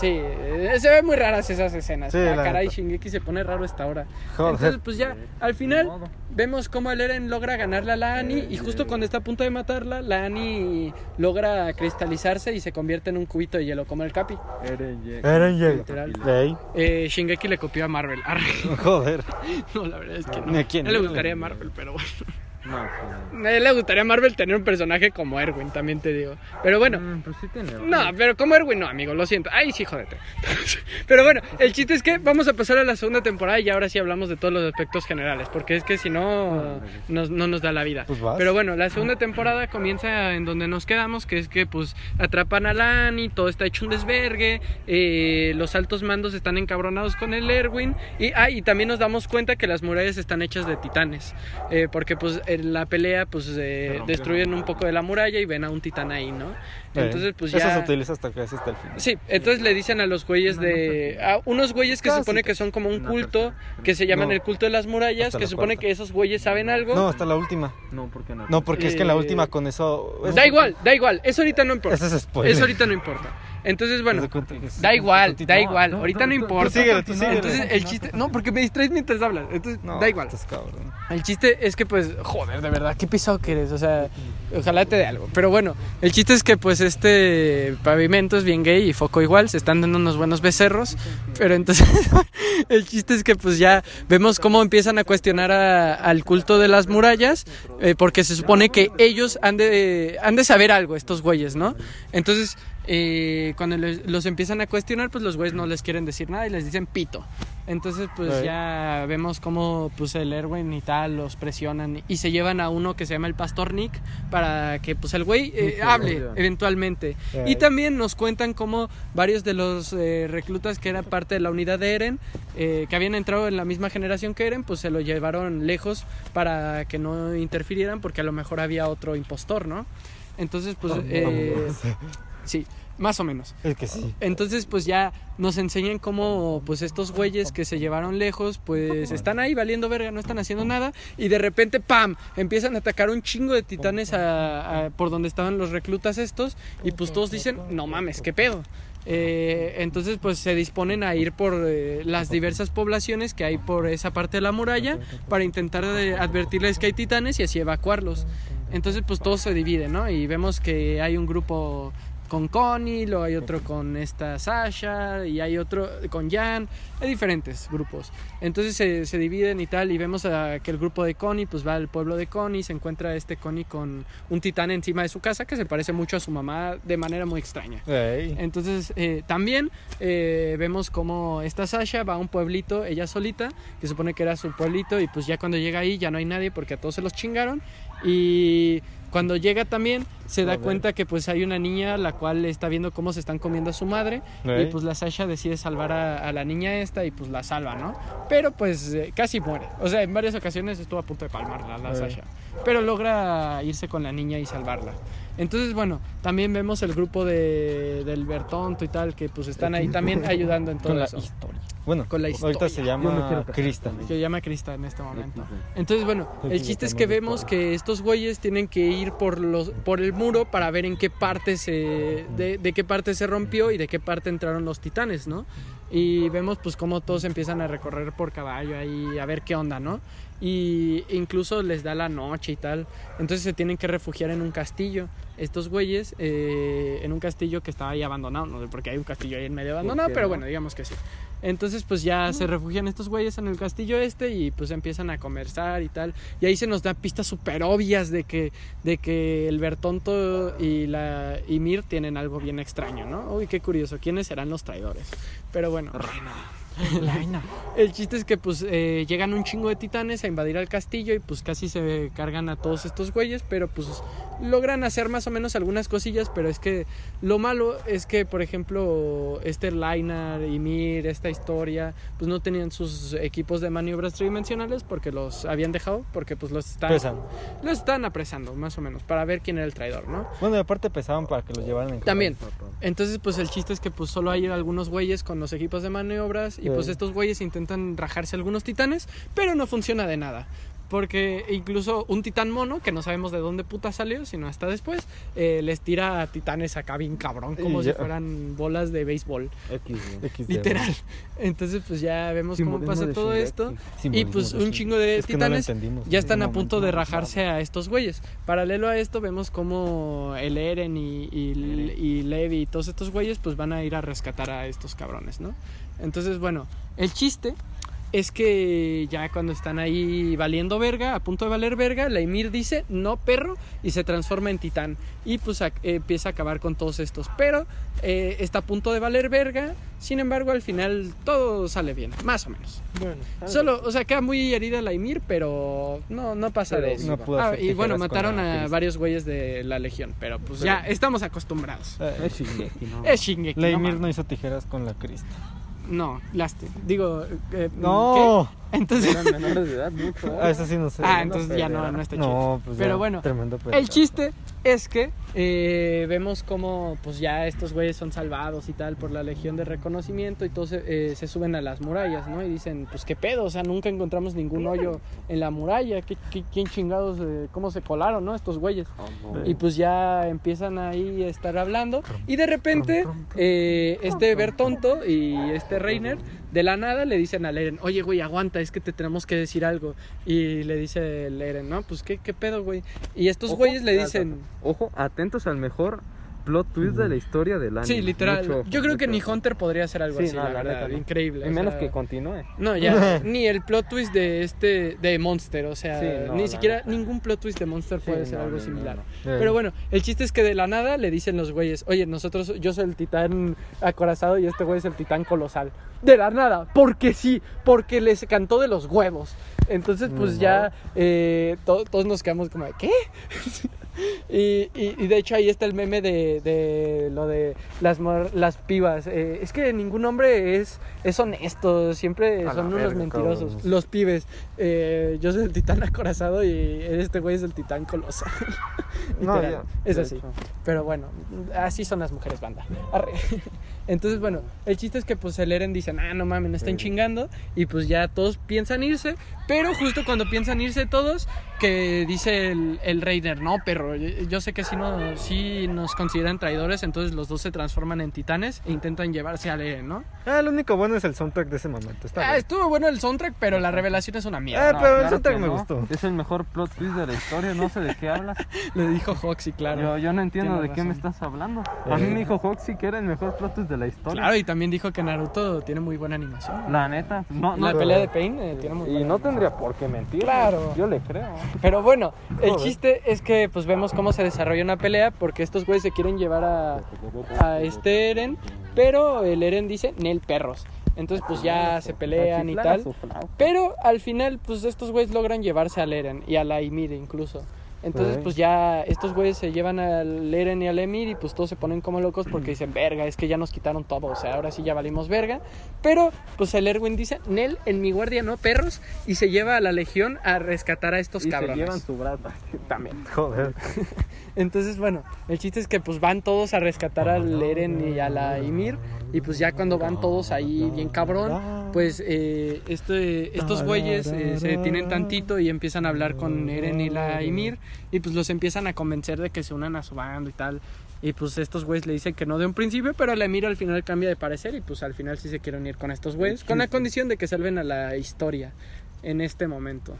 Sí, eh, se ven muy raras esas escenas. Sí, Ah, la caray, neta. Shingeki se pone raro esta hora. Joder. Entonces, pues ya, al final, vemos cómo el Eren logra ganarle a la Annie y justo cuando está a punto de matarla, la Annie logra cristalizarse y se convierte en un cubito de hielo, como el Capi. Eren llega. Eren llega. Eh, Shingeki le copió a Marvel. Arre. Joder. No, la verdad es que no. Ni a quién. No le gustaría a Marvel, pero bueno. No, A él le gustaría a Marvel tener un personaje como Erwin, también te digo. Pero bueno. mm, pues sí tiene. No, pero como Erwin no, amigo, lo siento. Ay, sí, jódete. Pero bueno, el chiste es que vamos a pasar a la segunda temporada y ahora sí hablamos de todos los aspectos generales, porque es que si no, nos- no nos da la vida. Pues vas. Pero bueno, la segunda temporada comienza en donde nos quedamos, que es que pues atrapan a Lani, todo está hecho un desvergue, eh, los altos mandos están encabronados con el Erwin, y, ah, y también nos damos cuenta que las murallas están hechas de titanes, eh, porque pues en la pelea pues eh, destruyen un poco de la muralla y ven a un titán ahí, ¿no? Entonces pues Eso se ya... utiliza hasta casi hasta el final. Sí, entonces le dicen a los güeyes de. A unos güeyes que se supone que son como un culto, que se llaman No. el culto de las murallas, Hasta que la se supone cuarta. que esos güeyes saben algo. No, hasta la última. No, ¿por qué no? No, porque es que en la Eh, última con eso. es- Da igual, da igual, eso ahorita no importa. Ese es spoiler. Eso ahorita no importa. Entonces, bueno, de cuenta que es- da igual, da igual, no, ahorita no, importa. tú síguele, tú síguele. Entonces, el chiste. No, porque me distraes mientras hablas. Entonces, No, da igual. estás cabrón. El chiste es que, pues, joder, de verdad, qué pisado que eres. O sea, ojalá te dé algo. Pero bueno, el chiste es que, pues, este pavimento es bien gay y foco igual. Se están dando unos buenos becerros. Pero entonces, el chiste es que, pues, ya vemos cómo empiezan a cuestionar a- al culto de las murallas. eh, porque se supone que ellos han de, han de saber algo, estos güeyes, ¿no? Entonces, eh, cuando les- los empiezan a cuestionar, pues los güeyes no les quieren decir nada y les dicen pito. Entonces, pues ya vemos cómo pues el Erwin y tal los presionan y se llevan a uno que se llama el Pastor Nick para que pues el güey eh, hable eventualmente. Y también nos cuentan cómo varios de los eh, reclutas que eran parte de la unidad de Eren, eh, que habían entrado en la misma generación que Eren, pues se lo llevaron lejos para que no interfirieran porque a lo mejor había otro impostor, ¿no? Entonces, pues... eh, Sí, más o menos. Es que sí. Entonces, pues ya nos enseñan cómo, pues estos güeyes que se llevaron lejos, pues están ahí valiendo verga, no están haciendo nada, y de repente, ¡pam! Empiezan a atacar un chingo de titanes a- a- por donde estaban los reclutas estos, y pues todos dicen, no mames, ¿qué pedo? Eh, entonces, pues se disponen a ir por eh, las diversas poblaciones que hay por esa parte de la muralla para intentar eh, advertirles que hay titanes y así evacuarlos. Entonces, pues todos se dividen, ¿no? Y vemos que hay un grupo con Connie, luego hay otro con esta Sasha y hay otro con Jan, hay diferentes grupos. Entonces se, se dividen y tal y vemos a, que el grupo de Connie pues va al pueblo de Connie, se encuentra este Connie con un titán encima de su casa que se parece mucho a su mamá de manera muy extraña. Entonces, eh, también eh, vemos como esta Sasha va a un pueblito, ella solita, que supone que era su pueblito, y pues ya cuando llega ahí ya no hay nadie porque a todos se los chingaron. Y cuando llega también se da cuenta que pues hay una niña la cual está viendo cómo se están comiendo a su madre. Y Ey. pues la Sasha decide salvar a, a la niña esta y pues la salva, ¿no? Pero pues eh, casi muere. O sea, en varias ocasiones estuvo a punto de palmarla la Ey. Sasha. Pero logra irse con la niña y salvarla. Entonces, bueno, también vemos el grupo de, del Bertonto y tal, que pues están ahí también ayudando en todo Con la eso. historia. Bueno, Con la ahorita historia. se Yo me llama con Que llama Crista en este momento. Entonces, bueno, el chiste es que vemos que estos güeyes tienen que ir por los por el muro para ver en qué parte se de, de qué parte se rompió y de qué parte entraron los titanes, ¿no? Y vemos pues cómo todos empiezan a recorrer por caballo ahí a ver qué onda, ¿no? Y incluso les da la noche y tal. Entonces se tienen que refugiar en un castillo. Estos güeyes, eh, en un castillo que estaba ahí abandonado, no sé por qué hay un castillo ahí en medio abandonado, pero no? bueno, digamos que sí. Entonces pues ya se refugian estos güeyes en el castillo este y pues empiezan a conversar y tal. Y ahí se nos dan pistas súper obvias de que, de que el Bertonto y la y Mir tienen algo bien extraño, ¿no? Uy, qué curioso, ¿quiénes serán los traidores? Pero bueno. El chiste es que pues eh, llegan un chingo de titanes a invadir al castillo y pues casi se cargan a todos estos güeyes, pero pues logran hacer más o menos algunas cosillas, pero es que lo malo es que por ejemplo este Lainar y Mir, esta historia, pues no tenían sus equipos de maniobras tridimensionales porque los habían dejado, porque pues los están, los están apresando más o menos para ver quién era el traidor, ¿no? Bueno, y aparte pesaban para que los llevaran en También. Entonces, pues el chiste es que pues solo hay algunos güeyes con los equipos de maniobras y pues estos güeyes intentan rajarse algunos titanes, pero no funciona de nada. Porque incluso un titán mono, que no sabemos de dónde puta salió, sino hasta después, eh, les tira a titanes acá bien cabrón, como Y si ya. fueran bolas de béisbol, XD. XD. literal. Entonces, pues ya vemos cómo Simbolismo pasa de todo esto. Y pues un chingo de Es no titanes entendimos. ya están a No, punto no, de no, rajarse a estos güeyes. Paralelo a esto vemos como el Eren y, y, y Levi y todos estos güeyes pues van a ir a rescatar a estos cabrones, ¿no? Entonces, bueno, el chiste es que ya cuando están ahí valiendo verga, a punto de valer verga, la Ymir dice, no perro, y se transforma en titán. Y pues a- eh, empieza a acabar con todos estos. Pero eh, está a punto de valer verga, sin embargo al final todo sale bien, más o menos. Bueno, Solo, o sea, queda muy herida la Ymir, pero no, no pasa Pero de eso. no pudo Ah, y bueno, mataron a varios güeyes de la Legión, pero pues Pero- ya estamos acostumbrados. Eh, es Shingeki, ¿no? Es Shingeki. La no hizo tijeras con la Krista. No, laste. Digo, eh, ¡No! ¿qué? Entonces, Eran menores de edad, mucho. Ah, eso sí no sé. ah, entonces ya no, no está chido. No, pues Pero ya, bueno, tremendo El chiste es que eh, vemos como pues ya estos güeyes son salvados y tal por la Legión de Reconocimiento y todos se, eh, se suben a las murallas, ¿no? Y dicen, pues qué pedo, o sea, nunca encontramos ningún hoyo en la muralla, ¿Qué, qué- quién chingados, eh, cómo se colaron, ¿no? Estos güeyes. Oh, no. Y pues ya empiezan ahí a estar hablando. Y de repente, eh, este Bertonto y este Reiner, de la nada le dicen al Eren, oye, güey, aguanta, es que te tenemos que decir algo. Y le dice el Eren, no, pues qué, qué pedo, güey. Y estos Ojo, güeyes le dicen, Ojo, atentos al mejor plot twist de la historia del anime. sí, literal. Mucho Yo creo que ni. Hunter podría hacer algo Sí, así, no, la, la verdad, neta, increíble. Y o menos sea, que continúe. No, ya, ni el plot twist de este, de Monster, o sea, Sí, no, ni siquiera neta. ningún plot twist de Monster Sí, puede ser no, algo similar. no. Pero bueno, el chiste es que de la nada le dicen los güeyes, oye, nosotros, yo soy el titán acorazado y este güey es el titán colosal. De la nada, porque sí, porque les cantó de los huevos. Entonces, pues No. ya eh, to- todos nos quedamos como, ¿qué? Y, y, y de hecho ahí está el meme de, de lo de las, las pibas. Eh, es que ningún hombre es, es honesto, siempre A son unos verga, mentirosos. Los pibes. Eh, yo soy el titán acorazado y este güey es el titán colosal. No, ya, es así. hecho. Pero bueno, así son las mujeres, banda. Arre. Entonces, bueno, el chiste es que pues el Eren dice, ah, no mames, no estén Sí. chingando. Y pues ya todos piensan irse. Pero justo cuando piensan irse todos, que dice el, el Raider, no, perro, yo, sé que sí, no, sí nos consideran traidores, entonces los dos se transforman en titanes e intentan llevarse al Eren, ¿no? Ah, lo único bueno es el soundtrack de ese momento. Está Ah, bien. estuvo bueno el soundtrack, pero la revelación es una mierda. Ah, pero el soundtrack me no. gustó. Es el mejor plot twist de la historia, no sé de qué hablas. Le dijo Hoxie, claro. Yo, yo no entiendo Tienes de qué me estás hablando. A mí me dijo Hoxie que era el mejor plot twist de la historia. Claro, y también dijo que Naruto tiene muy buena animación. La neta, no, la no. pelea de Pain eh, tiene muy Y buena no animación. tendría por qué mentir. Claro. Yo le creo. Pero bueno, el chiste es que pues vemos cómo se desarrolla una pelea porque estos güeyes se quieren llevar a, a este Eren, pero el Eren dice, Nel perros. Entonces pues ya se pelean y tal. Pero al final pues estos güeyes logran llevarse al Eren y a la Ymir incluso. Entonces pues ya estos güeyes se llevan al Eren y al Emir y pues todos se ponen como locos porque dicen, verga, es que ya nos quitaron todo, o sea, ahora sí ya valimos verga. Pero pues el Erwin dice, Nel, en mi guardia no perros, y se lleva a la legión a rescatar a estos Y cabrones. se llevan su brazo también. Joder. Entonces, bueno, el chiste es que pues van todos a rescatar al Eren y a la Ymir. Y pues ya cuando van todos ahí bien cabrón, pues eh, este, estos güeyes eh, se detienen tantito y empiezan a hablar con Eren y la Ymir. Y pues los empiezan a convencer de que se unan a su bando y tal. Y pues estos güeyes le dicen que no de un principio, pero la Ymir al final cambia de parecer. Y pues al final sí se quieren ir con estos güeyes. Con la condición de que salven a la historia en este momento.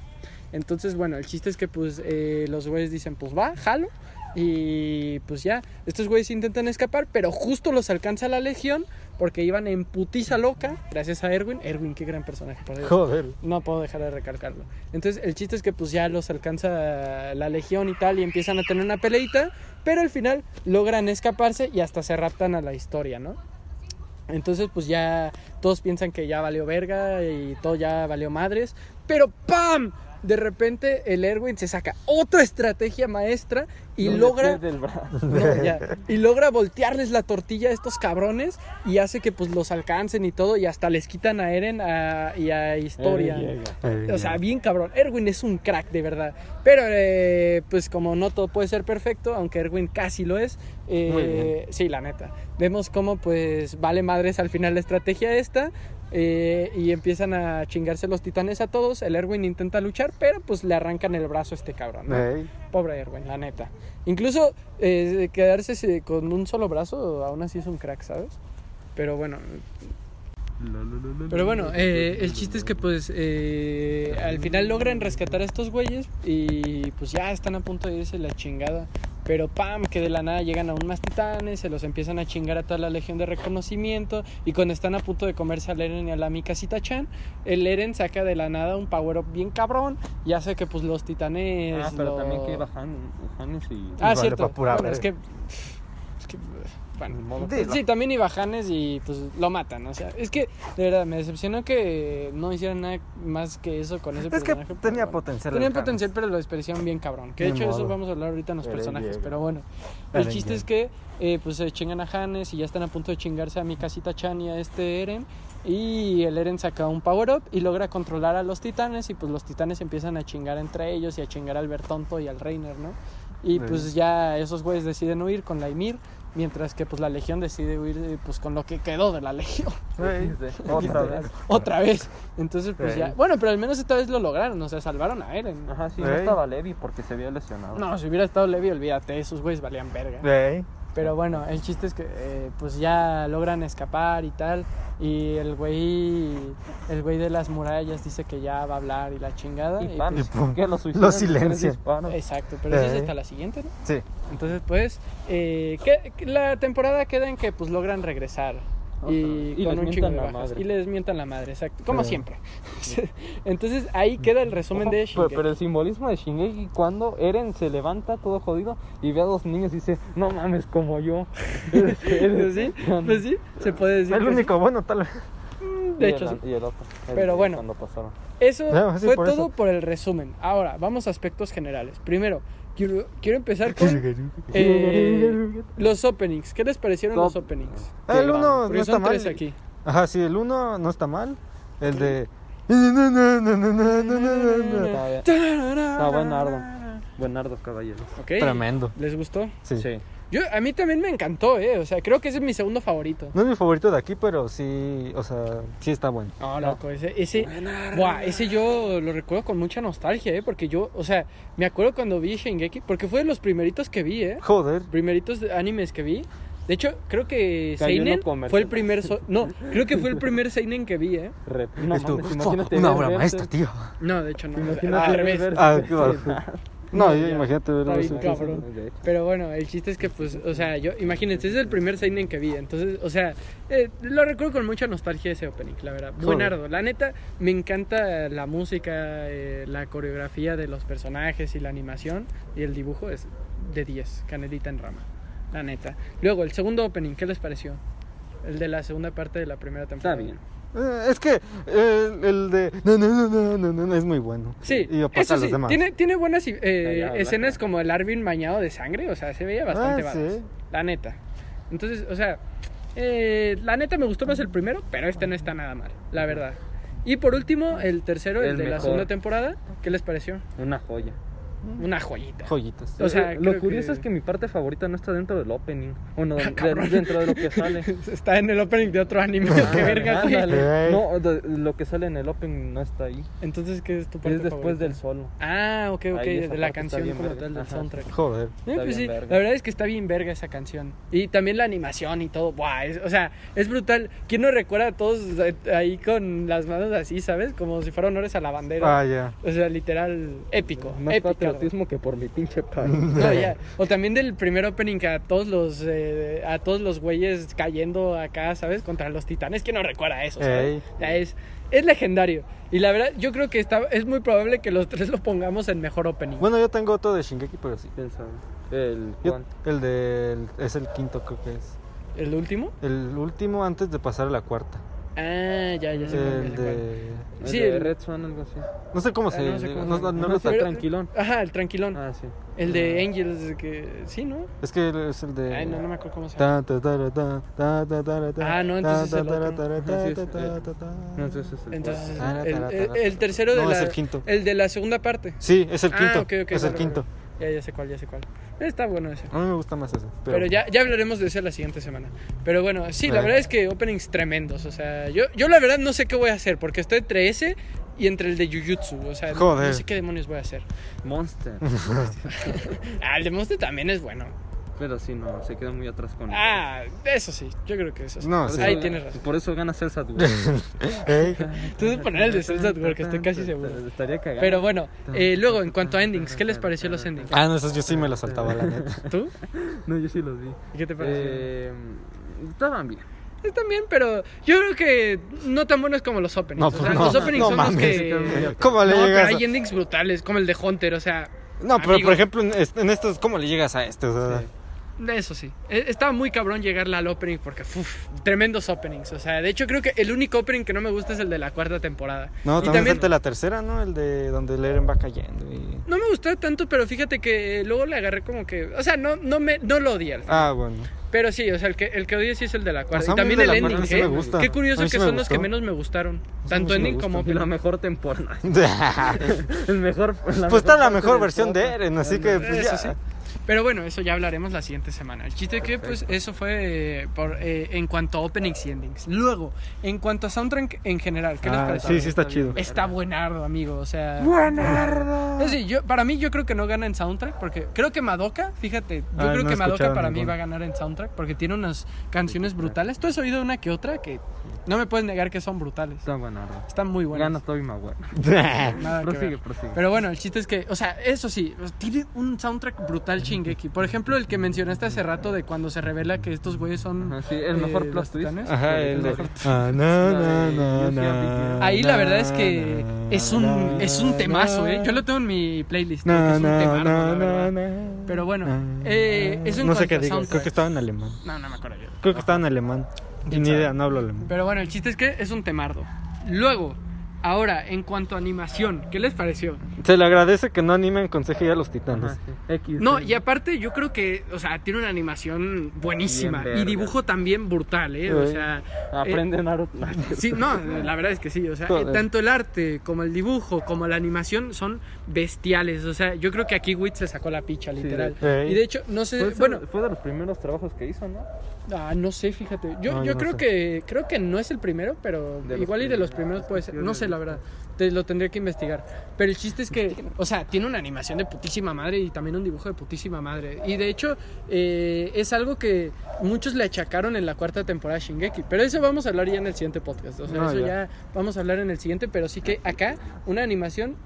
Entonces, bueno, el chiste es que pues eh, los güeyes dicen, pues va, jalo. Y pues ya, estos güeyes intentan escapar, pero justo los alcanza la legión porque iban en putiza loca, gracias a Erwin. Erwin, qué gran personaje, por Dios. Joder. No puedo dejar de recalcarlo. Entonces, el chiste es que pues ya los alcanza la legión y tal y empiezan a tener una peleita, pero al final logran escaparse y hasta se raptan a la historia, ¿no? Entonces, pues ya todos piensan que ya valió verga y todo ya valió madres, pero ¡pam! De repente el Erwin se saca otra estrategia maestra y No logra no, ya. Y logra voltearles la tortilla a estos cabrones y hace que pues los alcancen y todo y hasta les quitan a Eren a- y a Historia. O sea, bien cabrón. Erwin es un crack, de verdad. Pero, eh, pues como no todo puede ser perfecto, aunque Erwin casi lo es. eh. Sí, la neta. Vemos cómo, pues, vale madres al final la estrategia esta. eh, y empiezan a chingarse los titanes a todos. El Erwin intenta luchar, pero pues le arrancan el brazo a este cabrón. Pobre Erwin, la neta. Incluso eh, quedarse eh, con un solo brazo, aún así es un crack, ¿sabes? Pero bueno. Pero bueno, eh, el chiste es que pues al final logran rescatar a estos güeyes y pues ya están a punto de irse la chingada. Pero pam, que de la nada llegan aún más titanes, se los empiezan a chingar a toda la legión de reconocimiento y cuando están a punto de comerse al Eren y a la Mikasita Chan, el Eren saca de la nada un power up bien cabrón y hace que pues los titanes... Ah, pero lo- también que Han- Hannes y... Ah, cierto. Bueno, es que... Es que... Bueno. Dilo. Sí, también iba Janes y pues lo matan, o sea, es que de verdad me decepcionó que no hicieran nada más que eso con ese Es que personaje. pero tenía bueno. potencial. Tenía potencial, pero lo desperdiciaron bien cabrón. Que de Ni hecho eso modo. vamos a hablar ahorita en los Eren personajes, llega. pero bueno. El Eren chiste llega. es que eh, pues se chingan a Hannes y ya están a punto de chingarse a mi casita Chan y a este Eren. Y el Eren saca un power up y logra controlar a los titanes y pues los titanes empiezan a chingar entre ellos y a chingar al Bertonto y al Reiner, ¿no? Y Sí. pues ya esos güeyes deciden huir con la Ymir, mientras que pues la Legión decide huir eh, pues con lo que quedó de la Legión. Ey, Otra vez. Otra vez. Entonces pues Sí. ya... Bueno, pero al menos esta vez lo lograron, o sea, salvaron a Eren. Ajá, sí, no estaba Levi porque se había lesionado. No, si hubiera estado Levi, olvídate, esos güeyes valían verga. Pero bueno, el chiste es que eh, pues ya logran escapar y tal. Y el güey, el güey de las murallas dice que ya va a hablar y la chingada. Y y, pan, pues, pum, que lo lo silencia. exacto, pero eso es hasta la siguiente, ¿no? Sí. Entonces, pues, eh, que- que la temporada queda en que pues logran regresar. Y. Y con les un chingo de mientan la bajas. madre. Y les mientan la madre, exacto. Como siempre. Entonces, ahí queda el resumen de pero, Shingeki. pero el simbolismo de Shingeki cuando Eren se levanta todo jodido y ve a dos niños y dice, no mames como yo. Pues sí, pues sí, se puede decir. El que sí. único bueno, tal vez. De Y hecho, el- sí. Y el otro. el- Pero bueno. Eso No, fue por todo eso. por el resumen. Ahora, vamos a aspectos generales. Primero, quiero, quiero empezar con eh, los openings. ¿Qué les parecieron Top. los openings? El uno Porque no está mal. tres aquí. Ajá, sí, el uno no está mal. El de. Está bien. Está buenardo. Buenardo, caballeros. Ok. Tremendo. ¿Les gustó? Sí. Sí. Yo, a mí también me encantó, ¿eh? O sea, creo que ese es mi segundo favorito. No es mi favorito de aquí, pero sí, o sea, sí está bueno. No, loco, ese, ese, buah, ese yo lo recuerdo con mucha nostalgia, ¿eh? Porque yo, o sea, me acuerdo cuando vi Shingeki, porque fue de los primeritos que vi, ¿eh? Joder. Primeritos de- animes que vi. De hecho, creo que Seinen fue el primer, so- no, creo que fue el primer Seinen que vi, ¿eh? Rep. No, Y tú, mames, imagínate una obra maestra, tío. No, de hecho no, Imagínate al revés. Ah. No, yo ya. imagínate verlo Está bien cabrón. Pero bueno, el chiste es que, pues, o sea, yo, imagínense, ese es el primer Seinen que vi. Entonces, o sea, eh, lo recuerdo con mucha nostalgia ese opening, la verdad. Joder. Buenardo. La neta, me encanta la música, eh, la coreografía de los personajes y la animación. Y el dibujo es de 10, canelita en rama. La neta. Luego, el segundo opening, ¿qué les pareció? El de la segunda parte de la primera Está temporada. bien. Eh, es que eh, el de. No, no, no, no, no, no, no, es muy bueno. Sí, Y eso sí, demás. tiene, tiene buenas eh, Ah, escenas como el Arvin bañado de sangre, o sea, se veía bastante Ah, badass, sí. la neta. Entonces, o sea, eh, la neta me gustó más el primero, pero este no está nada mal, la verdad. Y por último, el tercero, el, El de la segunda temporada, ¿qué les pareció? Una joya. Una joyita. Joyitas. O sea, Eh, lo curioso que- es que mi parte favorita no está dentro del opening. Bueno, de- cabrón. dentro de lo que sale. Está en el opening de otro anime, qué verga, güey. No, de- lo que sale en el opening no está ahí. Entonces, ¿qué es tu parte Es después favorita? del solo. Ah, ok, ok, de la canción como verga. tal, del Ajá. soundtrack. Joder. Eh, pues sí, verga. la verdad es que está bien verga esa canción. Y también la animación y todo. Buah, es- o sea, es brutal. ¿Quién no recuerda a todos ahí con las manos así, ¿sabes? Como si fueran honores a la bandera. Ah, ya. O sea, literal, épico. Más épico. Patriotismo que por mi pinche país. No, ya. O también del primer opening que a todos los eh, a todos los güeyes cayendo acá, ¿sabes? Contra los titanes. ¿Quién no recuerda eso? ¿sabes? Ya es, es legendario. Y la verdad, yo creo que está, es muy probable que los tres lo pongamos en mejor opening. Bueno, yo tengo otro de Shingeki, pero sí. ¿Quién sabe? El Yo- el de. Es el quinto, creo que es. ¿El último? El último antes de pasar a la cuarta. Ah, ya, ya sé El de. El Sí, de el- Red Swan, algo así. No sé cómo Ah, se. no sé cómo no, se no- llama. no Pero- tranquilón. Ajá, el tranquilón. Ah, sí. El de Angels, que sí, ¿no? Es que es el de. Ay, no, no me acuerdo cómo se llama. Ah, no, entonces es el. No, entonces es el Entonces, el, el- el tercero de No, la... es el quinto. El de la segunda parte. Sí, es el Ah, quinto. ok, ok, es el vale, quinto. vale. Ya, ya sé cuál, ya sé cuál. Está bueno ese. A mí me gusta más ese. Pero, ya, ya hablaremos de ese la siguiente semana. Pero bueno, sí, la verdad es que openings tremendos. O sea, yo, yo la verdad no sé qué voy a hacer, porque estoy entre ese y entre el de Jujutsu. O sea, no- no, Joder. sé qué demonios voy a hacer. Monster. Ah, el de Monster también es bueno. Pero sí, no, se queda muy atrás con Ah, eso sí, yo creo que eso sí. No, Por sí. Ahí eso- tienes razón. Por eso gana Celsa Duel. Ey, Tú debes poner el de Cells at Work, estoy casi seguro. Estaría cagado. Pero bueno, eh, luego en cuanto a endings, ¿qué les pareció los endings? Ah, no, esos yo sí me los saltaba, la neta. ¿Tú? No, yo sí los vi. ¿Y qué te pareció? Eh, estaban bien. Están bien, pero yo creo que no tan buenos como los openings. No, o sea, pues no, los openings no son los que... ¿Cómo le no, llegas? pero a- hay endings brutales, como el de Hunter, o sea... No, pero amigo. por ejemplo, en, est- en estos, ¿cómo le llegas a este? O sea, Sí. De eso sí. E- Estaba muy cabrón llegarle al opening porque, uf, tremendos openings. O sea, de hecho creo que el único opening que no me gusta es el de la cuarta temporada. No, Y también, falta la tercera, ¿no? El de donde el Eren va cayendo. Y... No me gustó tanto, pero fíjate que luego le agarré como que... O sea, no, no, me, no lo odié al final. Ah, bueno. Pero sí, o sea, el que, el que odié sí es el de la cuarta. O sea, y también de el ending, cuarta sí ¿eh? me gusta. Qué curioso que sí son los que menos me gustaron. sí Tanto me ending como Y la mejor temporada. pues El mejor. está la mejor versión de. Eren, así que pues Eso ya. Pero bueno, eso ya hablaremos la siguiente semana. El chiste que, pues, eso fue eh, por, eh, en cuanto a openings y endings. Luego, en cuanto a soundtrack en general, ¿qué les Ah, parece? sí, sí está chido. Está buenardo, amigo, o sea... Buenardo. Es decir, yo, para mí yo creo que no gana en soundtrack porque creo que Madoka, fíjate, yo Ah, creo no que Madoka para mí va a ganar en soundtrack porque tiene unas canciones brutales. Tú has oído una que otra que no me puedes negar que son brutales. Está bueno. ahora. Están muy buenas. Gana Toby Maguire. Nada que Prosigue, ver. prosigue. Pero bueno, el chiste es que, o sea, eso sí, tiene un soundtrack brutal Shingeki. Por ejemplo, el que mencionaste hace rato de cuando se revela que estos güeyes son. Ajá, sí, el mejor eh, plot twist. titanes. Ajá, el mejor- Ah, Ahí la verdad es que es un, es un temazo, ¿eh? Yo lo tengo en mi playlist. es un na, na, Pero bueno, na, eh, eso en No sé qué digo, creo que estaba en alemán. No, no me acuerdo yo. Creo que estaba en alemán. Y ¿Quién ni idea, no hablo alemán. Pero bueno, el chiste es que es un temardo. Luego, Ahora, en cuanto a animación, ¿qué les pareció? Se le agradece que no animen con CGI a los titanes. Ajá, sí. X. No, sí. y aparte yo creo que, o sea, tiene una animación buenísima Bien y dibujo también brutal, ¿eh? O sea, Aprende Naruto. Sí, no, la verdad es que sí. O sea, eh, tanto el arte como el dibujo como la animación son bestiales. O sea, yo creo que aquí Witt se sacó la picha, Sí, literal. de- y de hecho, no sé, Fue, bueno, fue de los primeros trabajos que hizo, ¿no? Ah, no sé, fíjate. Yo, No, yo no creo sé. que creo que no es el primero, pero De igual y de los primeros. puede ser. No sé, la verdad. Te lo tendría que investigar. Pero el chiste es que, o sea, tiene una animación de putísima madre y también un dibujo de putísima madre. Y de hecho, eh, es algo que muchos le achacaron en la cuarta temporada de Shingeki. Pero eso vamos a hablar ya en el siguiente podcast. O sea, No, eso ya. ya vamos a hablar en el siguiente. Pero sí que acá, una animación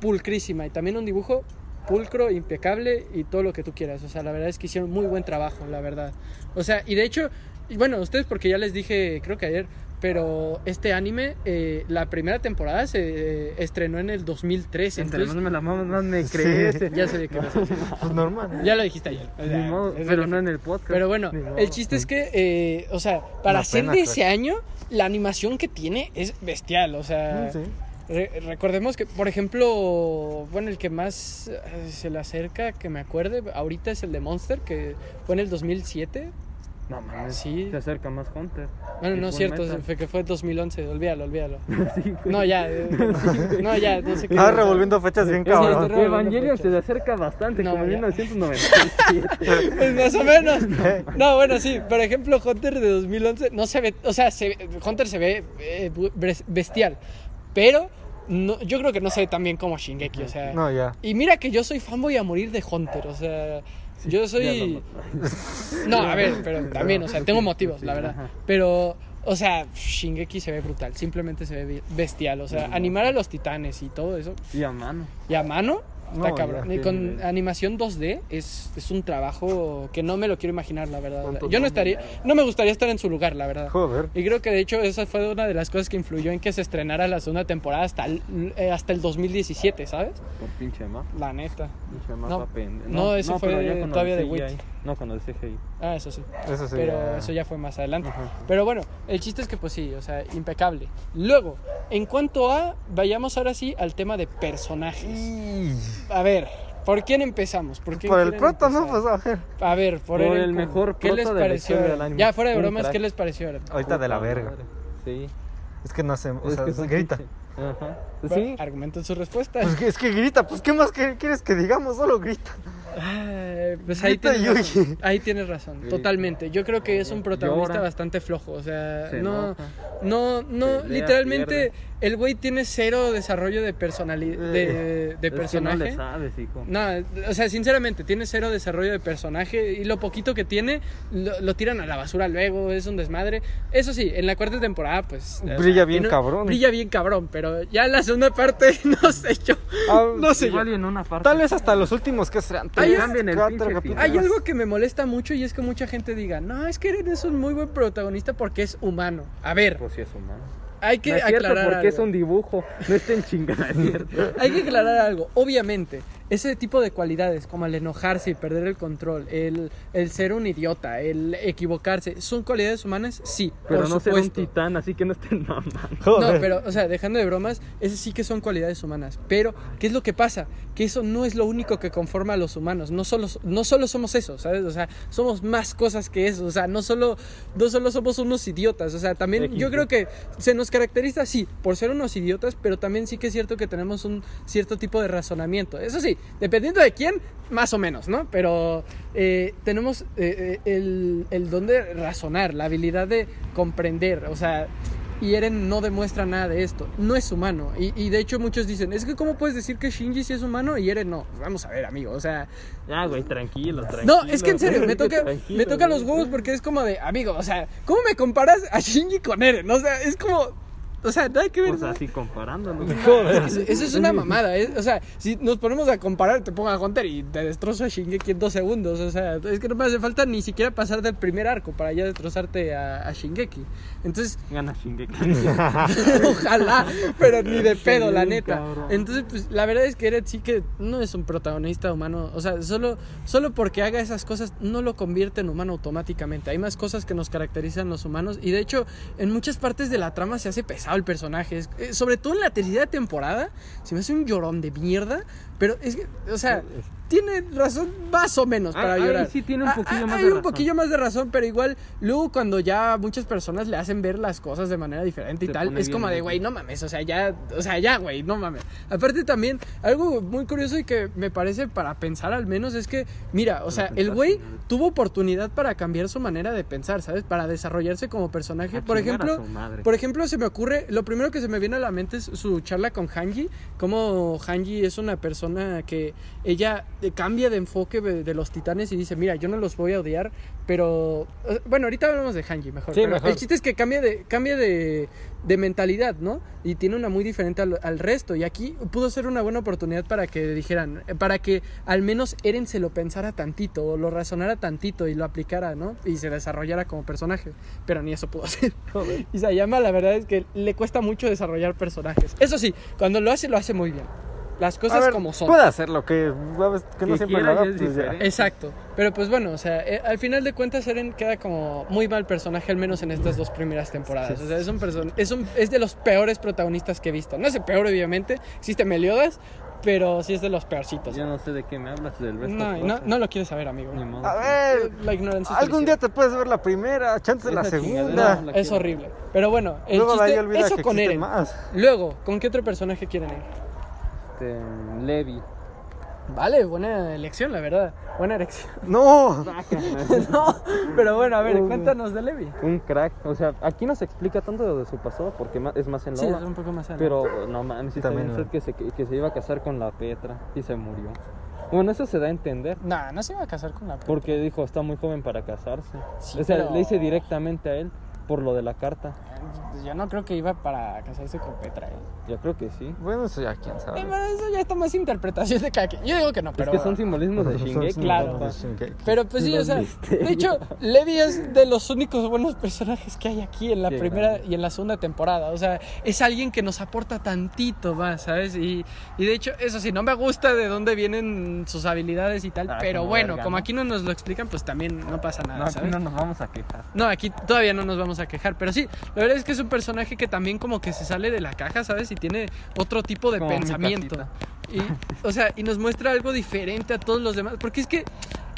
pulcrísima y también un dibujo pulcro, impecable y todo lo que tú quieras. O sea, la verdad es que hicieron muy buen trabajo, la verdad. O sea, y de hecho, bueno, ustedes porque ya les dije, creo que ayer, pero este anime, eh, la primera temporada se eh, estrenó en el 2013. Entre más me la mamas, más me Sí. crees. ya sé de qué. Pues normal. Ya lo dijiste ayer. o sea, Ni modo, pero no en el podcast. pero bueno, el chiste es que, eh, o sea, para ser de ese año, la animación que tiene es bestial. O sea, Sí. Re- recordemos que, por ejemplo, bueno, el que más eh, se le acerca, que me acuerde, ahorita es el de Monster, que fue en el 2007. No mames, Sí. se acerca más Hunter. Bueno, no es cierto, fue que fue 2011, olvídalo, olvídalo. Sí. No, ya, eh, no, ya, no sé qué. Ah, revolviendo fechas bien Sí, cabrón. estoy Evangelion se le acerca bastante, No, como en ya. 1997. Pues más o menos. No, bueno, sí. Por ejemplo, Hunter de 2011 no se ve, o sea, se Hunter se ve eh, bestial, pero no, yo creo que no ve tan bien como Shingeki, o sea. No, ya. Y mira que yo soy fanboy a morir de Hunter, o sea, yo soy... No, a ver, pero también, o sea, tengo motivos, la verdad. Pero, o sea, Shingeki se ve brutal, simplemente se ve bestial, o sea, animar a los titanes y todo eso, Y a mano. y a mano, está No, cabrón. Y con animación 2D es, es un trabajo que no me lo quiero imaginar, la verdad. ¿Cuánto Yo no estaría, no me gustaría estar en su lugar, la verdad. Joder. Y creo que de hecho esa fue una de las cosas que influyó en que se estrenara la segunda temporada hasta el, eh, hasta el 2017, ¿sabes? Por pinche mapa. La neta. Pinche mapa No, pende- no, eso fue todavía de. Wit. No, con el CGI. Ah, eso sí. Eso sí. Pero ya. eso ya fue más adelante. Ajá. Pero bueno, el chiste es que pues sí, o sea, impecable. Luego, en cuanto a, vayamos ahora sí al tema de personajes. Y- A ver, ¿por quién empezamos? ¿Por, quién Por el prota, ¿no? Pues a ver. A ver, por, Por el Kun, mejor ¿Qué les pareció? del anime. Ya fuera de bromas, crack. ¿qué les pareció? Ahorita de la verga. madre. Sí. Es que no sé, o sea, es grita. Ajá. Bueno, Sí. Argumenten su respuesta. Pues que- es que grita, pues ¿qué más que- quieres que digamos? Solo grita. Ay, pues ahí tienes, razón, Yuji. ahí tienes razón, Grita. totalmente. Yo creo que es un protagonista Llora. bastante flojo, o sea, Se no, no, no, Pelea, literalmente pierde. el güey tiene cero desarrollo de personalidad, de, de personaje. no le sabes, hijo. No, o sea, sinceramente, tiene cero desarrollo de personaje y lo poquito que tiene lo, lo tiran a la basura luego, es un desmadre. Eso sí, en la cuarta temporada, pues. Brilla bien cabrón. Brilla bien cabrón, pero ya en la segunda parte, no sé yo. Ah, No sé. Igual en una parte. Tal vez hasta los últimos que serán. Hay tres, cambien el cuatro pinche capítulos. Hay algo que me molesta mucho y es que mucha gente diga, no, es que Eren es un muy buen protagonista porque es humano. A ver, Pues sí es humano. hay que no es aclarar porque es un dibujo. No estén cierto. Hay que aclarar algo. Obviamente, ese tipo de cualidades, como el enojarse y perder el control, el, el ser un idiota, el equivocarse, ¿son cualidades humanas? Sí, Pero por no ser un supuesto. titán, así que no estén mamando. No, pero, o sea, dejando de bromas, esas sí que son cualidades humanas. Pero, ¿qué es lo que pasa? Que eso no es lo único que conforma a los humanos. No solo, no solo somos eso, ¿sabes? O sea, somos más cosas que eso. O sea, no solo, no solo somos unos idiotas. O sea, también yo creo que se nos caracteriza, sí, por ser unos idiotas, pero también sí que es cierto que tenemos un cierto tipo de razonamiento. Eso sí, dependiendo de quién, más o menos, ¿no? Pero eh, tenemos eh, eh, el, el don de razonar, la habilidad de comprender. O sea, y Eren no demuestra nada de esto. No es humano. Y, y de hecho muchos dicen, es que ¿cómo puedes decir que Shinji sí es humano y Eren no? Pues vamos a ver, amigo. O sea, Ya, güey, tranquilo, tranquilo. no, es que en serio, me toca, me güey. los huevos porque es como de, amigo, o sea, ¿cómo me comparas a Shinji con Eren? O sea, es como, o sea, nada que ver. O sea, así comparándolo. Eso, eso es una mamada, ¿eh? o sea, si nos ponemos a comparar, te pongo a Hunter y te destrozo a Shingeki en dos segundos, o sea, es que no me hace falta ni siquiera pasar del primer arco para ya destrozarte a, a Shingeki. Entonces, Gana Shingeki. Ojalá, pero ni de pedo, la neta. Entonces, pues la verdad es que Eren sí que no es un protagonista humano. O sea, solo, solo porque haga esas cosas no lo convierte en humano automáticamente. Hay más cosas que nos caracterizan los humanos. Y de hecho, en muchas partes de la trama se hace pesado pesado el personaje. Eh, sobre todo en la tercera temporada, se me hace un llorón de mierda. Pero es que, o sea, tiene razón más o menos Ah, para ahí llorar. sí tiene un Ah, poquillo ah, más Hay de un razón. poquillo más de razón, pero igual, luego cuando ya muchas personas le hacen ver las cosas de manera diferente y Se tal, es como de, güey, no mames, o sea, ya, o sea, ya, güey, no mames. Aparte también, algo muy curioso y que me parece para pensar al menos es que, mira, o sea, el güey tuvo oportunidad para cambiar su manera de pensar, ¿sabes? Para desarrollarse como personaje. A Por ejemplo, por ejemplo, se me ocurre, lo primero que se me viene a la mente es su charla con Hanji, como Hanji es una persona que ella cambia de enfoque de, los titanes y dice, mira, yo no los voy a odiar, pero... eh, Bueno, ahorita hablamos de Hanji mejor. Sí, pero mejor. El chiste es que cambia de, cambia de, de mentalidad, ¿no? Y tiene una muy diferente al, al resto. Y aquí pudo ser una buena oportunidad para que dijeran, eh, para que al menos Eren se lo pensara tantito, o lo razonara tantito y lo aplicara, ¿no? Y se desarrollara como personaje. Pero ni eso pudo hacer. Joder. Y Sayama, la verdad es que le cuesta mucho desarrollar personajes. Eso sí, cuando lo hace, lo hace muy bien. Las cosas ver, como son. Puede hacer lo que, que no siempre haga, pues. Exacto. Pero pues bueno, o sea, eh, al final de cuentas Eren queda como muy mal personaje, al menos en estas dos primeras temporadas. O sea, es un, person es un es de los peores protagonistas que he visto. No es el peor, obviamente. Existe Meliodas, pero sí es de los peorcitos. Yo no sé de qué me hablas del resto. No, no, no lo quieres saber, amigo. Ni modo. A ver, La ignorancia. es algún día te puedes ver la primera, chance de la segunda. chingadera. No, la es quiero. horrible. Pero bueno, el Luego chiste, eso que con Eren. más. Luego, ¿con qué otro personaje quieren ir? Este, Levi. Vale, buena elección, la verdad. Buena elección. No, no, pero bueno, a ver, cuéntanos de Levi. Un crack. O sea, aquí no se explica tanto de su pasado porque es más en la Sí, es un poco más adelante. Pero no mames, sí está También, ¿no? que se, que se iba a casar con la Petra y se murió. Bueno, eso se da a entender. Nah, no se iba a casar con la Porque dijo, está muy joven para casarse. Sí, o sea, pero- le dice directamente a él por lo de la carta. Yo no creo que iba para casarse con Petra. ¿eh? Yo creo que sí. bueno, eso ya quién sabe. Eh, eso ya está más interpretación de cada quien. Yo digo que no, pero. es que son simbolismos de Shingeki. Claro. simbolismos de Shingeki. Pero pues sí, o sea, de hecho, Levi es de los únicos buenos personajes que hay aquí en la primera y en la segunda temporada. O sea, es alguien que nos aporta tantito más, ¿sabes? Y, y de hecho, eso sí, no me gusta de dónde vienen sus habilidades y tal, Ah, pero como bueno, verga, como ¿no? aquí no nos lo explican, pues también no pasa nada, No, aquí ¿sabes? no nos vamos a quejar. No, aquí todavía no nos vamos a quejar, pero sí, la verdad es que es un personaje que también como que se sale de la caja, ¿sabes? Y tiene otro tipo de Como pensamiento. Y, o sea, y nos muestra algo diferente a todos los demás, porque es que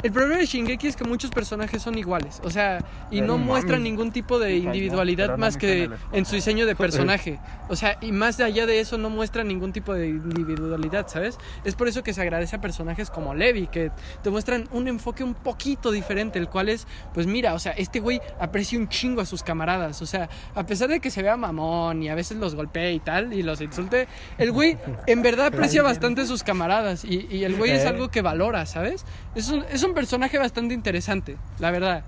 el problema de Shingeki es que muchos personajes son iguales, o sea, y no muestran ningún tipo de individualidad más que en su diseño de personaje. O sea, y más allá de eso no muestra ningún tipo de individualidad, ¿sabes? Es por eso que se agradece a personajes como Levi, que te muestran un enfoque un poquito diferente, el cual es, pues mira, o sea, este güey aprecia un chingo a sus camaradas, o sea, a pesar de que se vea mamón y a veces los golpee y tal, y los insulte, el güey en verdad aprecia bastante a sus camaradas, y, y el güey es Eh. algo que valora, ¿sabes? Es un, es un personaje bastante interesante, la verdad,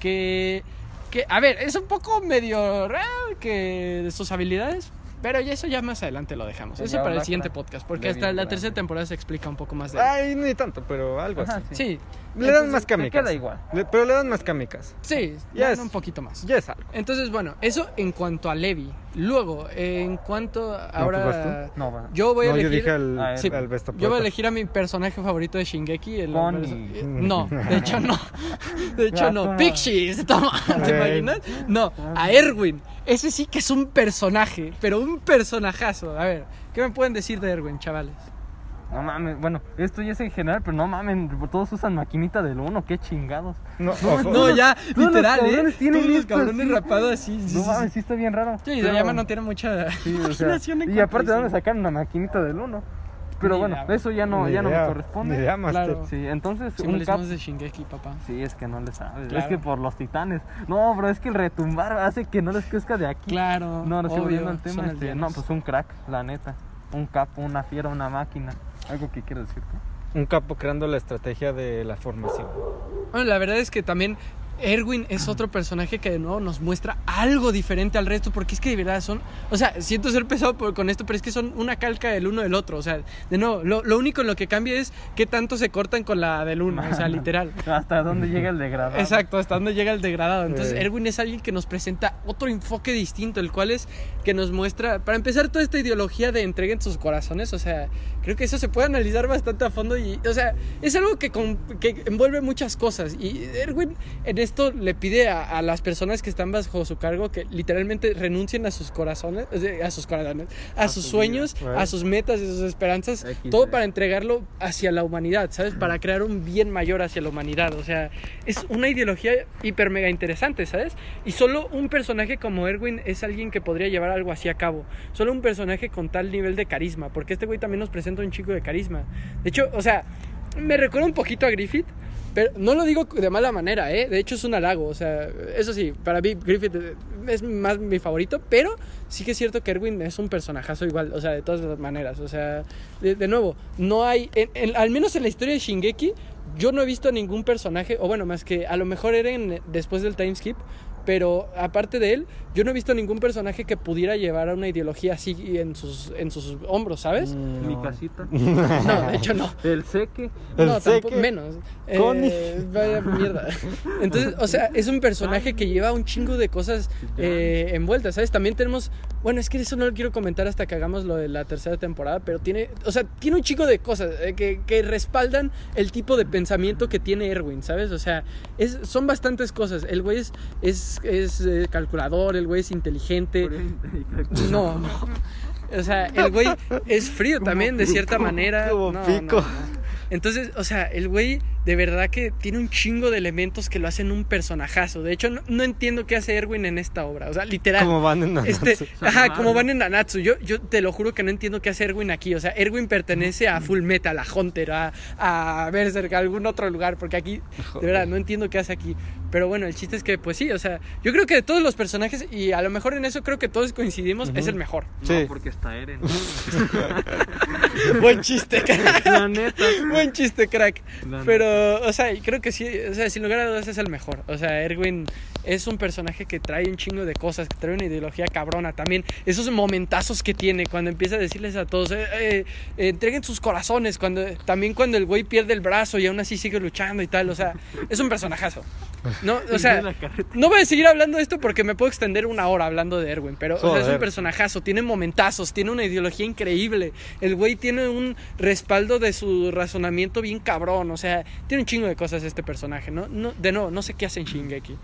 que... Que, a ver, es un poco medio raro que de sus habilidades, pero ya eso ya más adelante lo dejamos. Eso para el siguiente podcast, porque hasta la tercera temporada se explica un poco más de él. Ay, ni tanto, pero algo Ajá, así. Sí, Le dan Entonces, más te químicas. queda igual. Le- pero le dan más químicas. sí, Ya ya es- un poquito más. Ya es algo. Entonces, bueno, eso en cuanto a Levi. Luego, en cuanto ahora vas No, yo voy a no, yo elegir dije al, a él. Sí, al Besta yo voy a elegir a mi personaje favorito de Shingeki, el eh, No, de hecho no. De hecho Ah, no. Pixies, toma, ¿te imaginas? No, a Erwin. Ese sí que es un personaje, pero un personajazo. A ver, ¿qué me pueden decir de Erwin, chavales? No mames, bueno, esto ya es en general, pero no mames, todos usan maquinita del uno, qué chingados. No. No, ya, todos los literal, ¿eh? cabrones tienen Todos los cabrones rapados así. sí, No sí, mames, sí. sí está bien raro. Sí, pero- Sayama no tiene mucha Sí, o sea, imaginación en y aparte, a ¿de dónde sacaron la maquinita del uno? Pero Ni bueno, idea. eso ya no, Ni ya no me corresponde. ni idea. Claro. Sí, entonces un cap... De Shingeki, papá. Sí, es que no le sabes. Claro. Es que por los titanes. No, bro, es que el retumbar hace que no les crezca de aquí. Claro. No, no estoy obvio, volviendo al tema. este, no, pues un crack, la neta. Un capo, una fiera, una máquina. Algo que quieras decir tú. Un capo creando la estrategia de la formación. Bueno, la verdad es que también Erwin es otro personaje que de nuevo nos muestra algo diferente al resto, porque es que de verdad son, o sea, siento ser pesado por- con esto, pero es que son una calca del uno del otro, o sea, de nuevo, lo, lo único en lo que cambia es qué tanto se cortan con la del uno, o sea, literal. Hasta dónde llega el degradado. Exacto, hasta dónde llega el degradado. Entonces, Sí. Erwin es alguien que nos presenta otro enfoque distinto, el cual es que nos muestra, para empezar, toda esta ideología de entreguen sus corazones. O sea, creo que eso se puede analizar bastante a fondo y, o sea, es algo que, con- que envuelve muchas cosas. Y Erwin, en esto le pide a, a las personas que están bajo su cargo que literalmente renuncien a sus corazones, sea, a sus corazones, a, A sus su sueños, vida. a sus metas y sus esperanzas, todo para entregarlo hacia la humanidad, ¿sabes? Para crear un bien mayor hacia la humanidad. O sea, es una ideología hiper mega interesante, ¿sabes? Y solo un personaje como Erwin es alguien que podría llevar algo así a cabo. Solo un personaje con tal nivel de carisma, porque este güey también nos presenta un chico de carisma. De hecho, o sea, me recuerda un poquito a Griffith. Pero no lo digo de mala manera, ¿eh? De hecho es un halago, o sea, eso sí, para mí Griffith es más mi favorito, pero sí que es cierto que Erwin es un personajazo igual, o sea, de todas las maneras, o sea, de, nuevo, no hay, al menos en la historia de Shingeki, yo no he visto ningún personaje, o bueno, más que a lo mejor Eren después del time skip, pero aparte de él, yo no he visto ningún personaje que pudiera llevar a una ideología así en sus, en sus hombros, ¿sabes? Mi No. casita. No, de hecho no. El seque. El no, tampoco, menos. Connie. Eh, vaya mierda. Entonces, o sea, es un personaje que lleva un chingo de cosas eh, envueltas, ¿sabes? También tenemos, bueno, es que eso no lo quiero comentar hasta que hagamos lo de la tercera temporada, pero tiene, o sea, tiene un chico de cosas eh, que, que respaldan el tipo de pensamiento que tiene Erwin, ¿sabes? O sea, es, son bastantes cosas. El güey es, es, es, eh, calculador, el güey es inteligente. No, no. O sea, el güey es frío también, de cierta manera. como No, no, pico. no. Entonces, o sea, el güey de verdad que tiene un chingo de elementos que lo hacen un personajazo. De hecho, no, no entiendo qué hace Erwin en esta obra. O sea, literal. Como van en Este, Nanatsu. ajá, como van en Nanatsu. Yo, yo te lo juro que no entiendo qué hace Erwin aquí. O sea, Erwin pertenece a Full Metal, a Hunter, a, a Berserk, a algún otro lugar. Porque aquí, de verdad, no entiendo qué hace aquí. Pero bueno, el chiste es que, pues sí, o sea, yo creo que de todos los personajes, y a lo mejor en eso creo que todos coincidimos, es el mejor. Sí. No, porque está Eren. Buen chiste, crack. La neta. Buen chiste, crack. La Pero, o sea, creo que sí, o sea, sin lugar a dudas es el mejor. O sea, Erwin es un personaje que trae un chingo de cosas, que trae una ideología cabrona también. Esos momentazos que tiene cuando empieza a decirles a todos, eh, eh, entreguen sus corazones, cuando también cuando el güey pierde el brazo y aún así sigue luchando y tal. O sea, es un personajazo. No, o sea, no voy a seguir hablando de esto porque me puedo extender una hora hablando de Erwin, pero o sea, es un personajazo, tiene momentazos, tiene una ideología increíble. El güey tiene un respaldo de su razonamiento bien cabrón, o sea, tiene un chingo de cosas este personaje, ¿no? no de nuevo, no sé qué hace en Shingeki.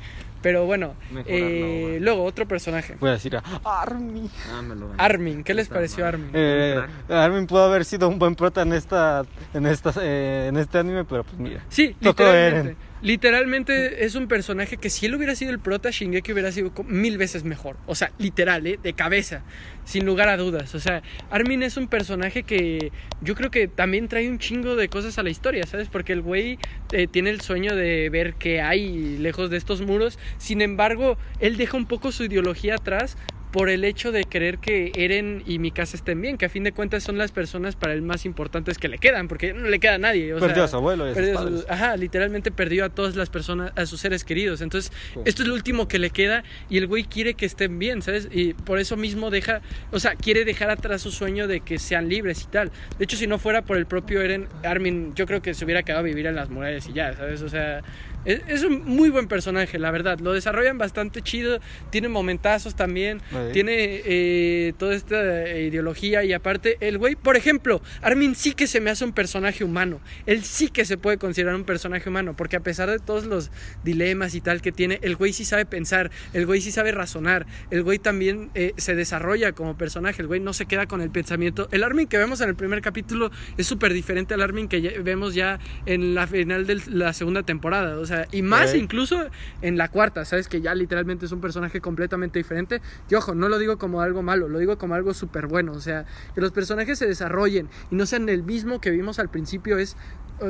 Pero bueno, eh, luego otro personaje. Voy a decir a Armin. Ah, me lo gané. Armin, ¿qué les pareció. Armin? Eh, Armin pudo haber sido un buen prota en esta, en esta, eh, en este anime, pero pues mira. Sí, Tocó literalmente. Eren. Literalmente es un personaje que si él hubiera sido el prota, Shingeki hubiera sido mil veces mejor. O sea, literal, ¿eh? de cabeza, sin lugar a dudas. O sea, Armin es un personaje que yo creo que también trae un chingo de cosas a la historia, ¿sabes? Porque el güey eh, tiene el sueño de ver qué hay lejos de estos muros. Sin embargo, él deja un poco su ideología atrás por el hecho de querer que Eren y Mikasa estén bien, que a fin de cuentas son las personas para él más importantes que le quedan, porque no le queda a nadie. O Perdió sea, a su abuelo y a sus perdió a padres. sus- ajá, literalmente perdió a todas las personas, a sus seres queridos. Entonces, Sí. esto es lo último que le queda y el güey quiere que estén bien, ¿sabes? Y por eso mismo deja, o sea, quiere dejar atrás su sueño de que sean libres y tal. De hecho, si no fuera por el propio Eren, Armin, yo creo que se hubiera quedado a vivir en las murallas y ya, ¿sabes? O sea, es, un muy buen personaje, la verdad. Lo desarrollan bastante chido, tiene momentazos también, tiene eh, toda esta eh, ideología y aparte, el güey, por ejemplo, Armin sí que se me hace un personaje humano. Él sí que se puede considerar un personaje humano, porque a pesar de todos los dilemas y tal que tiene, el güey sí sabe pensar, el güey sí sabe razonar, el güey también eh, se desarrolla como personaje, el güey no se queda con el pensamiento. El Armin que vemos en el primer capítulo es súper diferente al Armin que ya- vemos ya en la final de la segunda temporada, o sea, y más incluso en la cuarta, ¿sabes? Que ya literalmente es un personaje completamente diferente. Y ojo, no lo digo como algo malo, lo digo como algo súper bueno, o sea, que los personajes se desarrollen y no sean el mismo que vimos al principio es,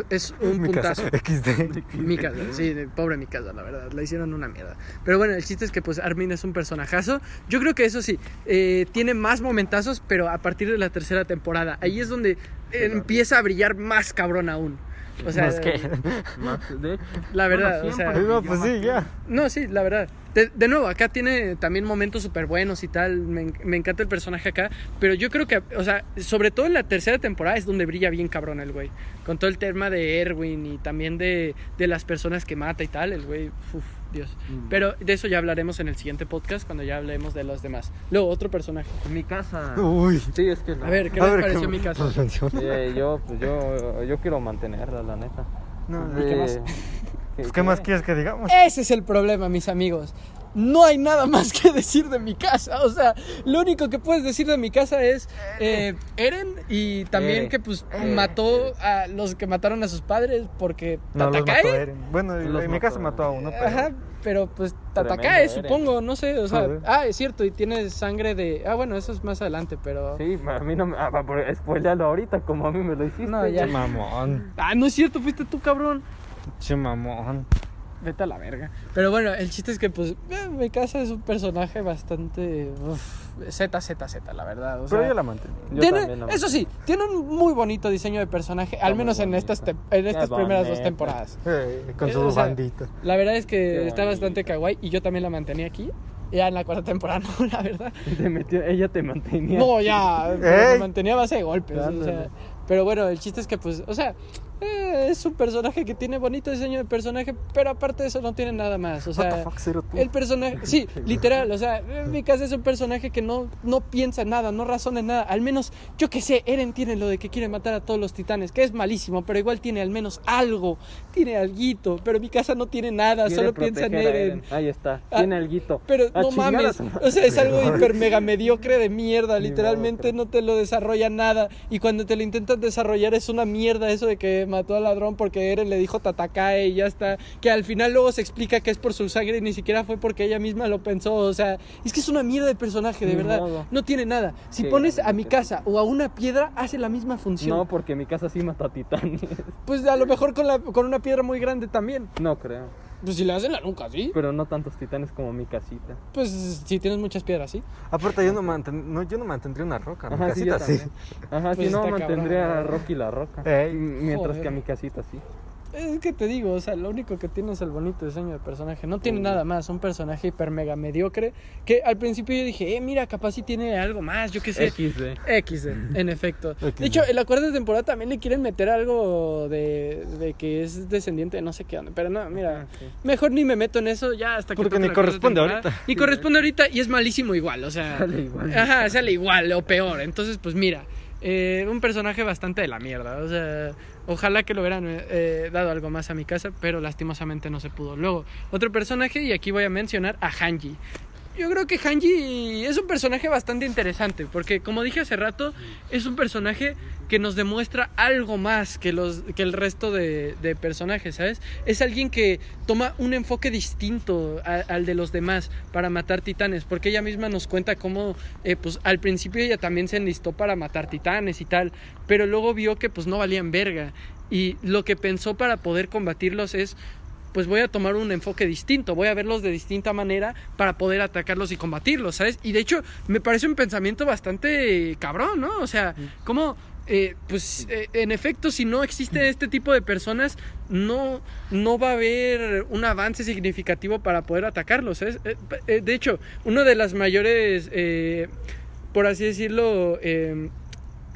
es un puntazo. Mikasa, XD. Mi casa, sí, pobre mi casa, la verdad, la hicieron una mierda. Pero bueno, el chiste es que pues Armin es un personajazo. Yo creo que eso sí, eh, tiene más momentazos, pero a partir de la tercera temporada. Ahí es donde empieza a brillar más cabrón aún. O sea, Más que. Más, de hecho. La verdad, Bueno, o sea- No, pues sí, que- ya. No, sí, la verdad. De, de nuevo, acá tiene también momentos súper buenos y tal. Me encanta el personaje acá. Pero yo creo que, o sea, sobre todo en la tercera temporada es donde brilla bien cabrón el güey. Con todo el tema de Erwin y también de, de las personas que mata y tal. El güey, uf, Dios. Mm. Pero de eso ya hablaremos en el siguiente podcast cuando ya hablemos de los demás. Luego, otro personaje. Mi casa. Uy. Sí, es que. no. A ver, ¿qué A les ver, pareció ¿cómo- mi casa? Eh, yo, pues yo, yo quiero mantenerla, la neta. No, ¿y qué más? Eh, Pues, ¿Qué más quieres que digamos? Ese es el problema, mis amigos. No hay nada más que decir de mi casa. O sea, lo único que puedes decir de mi casa es eh, Eren y también Eren. que pues mató a los que mataron a sus padres porque No, los Tatakae. mató Eren. Bueno, Los en mi casa mató. a uno, pero... Ajá, pero pues Tremendo Tatakae, Eren. supongo, no sé, o sea, ah, es cierto, y tiene sangre de, ah, bueno, eso es más adelante, pero Sí, a mí no me. Ah, spoilealo ahorita como a mí me lo hiciste. No, ya. Che mamón. ah, no es cierto, fuiste tú, cabrón. Che mamón. Vete a la verga. Pero bueno, el chiste es que pues eh, mi casa es un personaje bastante uf, Z Z Z, la verdad, o Pero sea, yo la mantengo. Yo Tiene- también, no. eso sí, tiene un muy bonito diseño de personaje, al muy menos en estas, te- en estas Qué primeras dos bonito. temporadas. Eh, con Eh, su o sea, bandita. La verdad es que Qué está bonito. bastante kawaii y yo también la mantenía aquí. Ya en la cuarta temporada, no, la verdad. Te metió, ella te mantenía. No, ya, pero me mantenía a base de golpes. o sea, pero bueno, el chiste es que, pues, o sea, eh, es un personaje que tiene bonito diseño de personaje, pero aparte de eso no tiene nada más. O What the sea, fuck, el personaje, sí, literal, o sea, en mi casa es un personaje que no, no piensa en nada, no razona en nada. Al menos, yo que sé, Eren tiene lo de que quiere matar a todos los titanes, que es malísimo, pero igual tiene al menos algo, tiene alguito, pero mi casa no tiene nada, Quiere solo piensa en Eren. Ahí está. Ah, Tiene alguito. Pero A no mames, o sea, es algo hiper mega mediocre de mierda, literalmente no te lo desarrolla nada y cuando te lo intentas desarrollar es una mierda eso de que mató al ladrón porque Eren le dijo Tatakae y ya está, que al final luego se explica que es por su sangre y ni siquiera fue porque ella misma lo pensó, o sea, es que es una mierda de personaje, de verdad, no tiene nada. Si pones a mi casa o a una piedra hace la misma función. No, porque mi casa sí mata a titanes. Pues a lo mejor con, la, con una piedra muy grande también. No creo. Pues si le hacen la nuca, ¿sí? Pero no tantos titanes como mi casita. Pues si tienes muchas piedras, ¿sí? Aparte, yo no, manten- no, yo no mantendría una roca. Mi Ajá, sí, yo casita sí. también. Ajá, Pues si no, está mantendría cabrón, a ¿no? Rocky la roca. Ey. Mientras Joder. que a mi casita sí. Es que te digo, o sea, lo único que tiene es el bonito diseño de personaje. No tiene Sí. nada más, un personaje hiper mega mediocre. Que al principio yo dije, eh, mira, capaz si tiene algo más, yo qué sé. XD. XD, en efecto. XD. De hecho, en la cuarta temporada también le quieren meter algo de, de que es descendiente de no sé qué onda. Pero no, mira, sí. mejor ni me meto en eso ya hasta que. Porque ni corresponde ahorita. Ni corresponde ahorita y es malísimo igual, o sea. Sale igual. Ajá, sale igual o peor. Entonces, pues mira, eh, un personaje bastante de la mierda. O sea, ojalá que lo hubieran eh, dado algo más a mi casa, pero lastimosamente no se pudo. Luego, otro personaje, y aquí voy a mencionar a Hanji. Yo creo que Hanji es un personaje bastante interesante, porque como dije hace rato, es un personaje que nos demuestra algo más que, los, que el resto de, personajes, ¿sabes? Es alguien que toma un enfoque distinto al de los demás para matar titanes, porque ella misma nos cuenta cómo, eh, pues al principio ella también se enlistó para matar titanes y tal, pero luego vio que pues no valían verga, y lo que pensó para poder combatirlos es pues voy a tomar un enfoque distinto, voy a verlos de distinta manera para poder atacarlos y combatirlos, ¿sabes? Y de hecho, me parece un pensamiento bastante cabrón, ¿no? O sea, como, eh, pues, eh, en efecto, si no existe este tipo de personas, no, no va a haber un avance significativo para poder atacarlos, ¿sabes? Eh, eh, de hecho, una de las mayores, eh, por así decirlo, eh,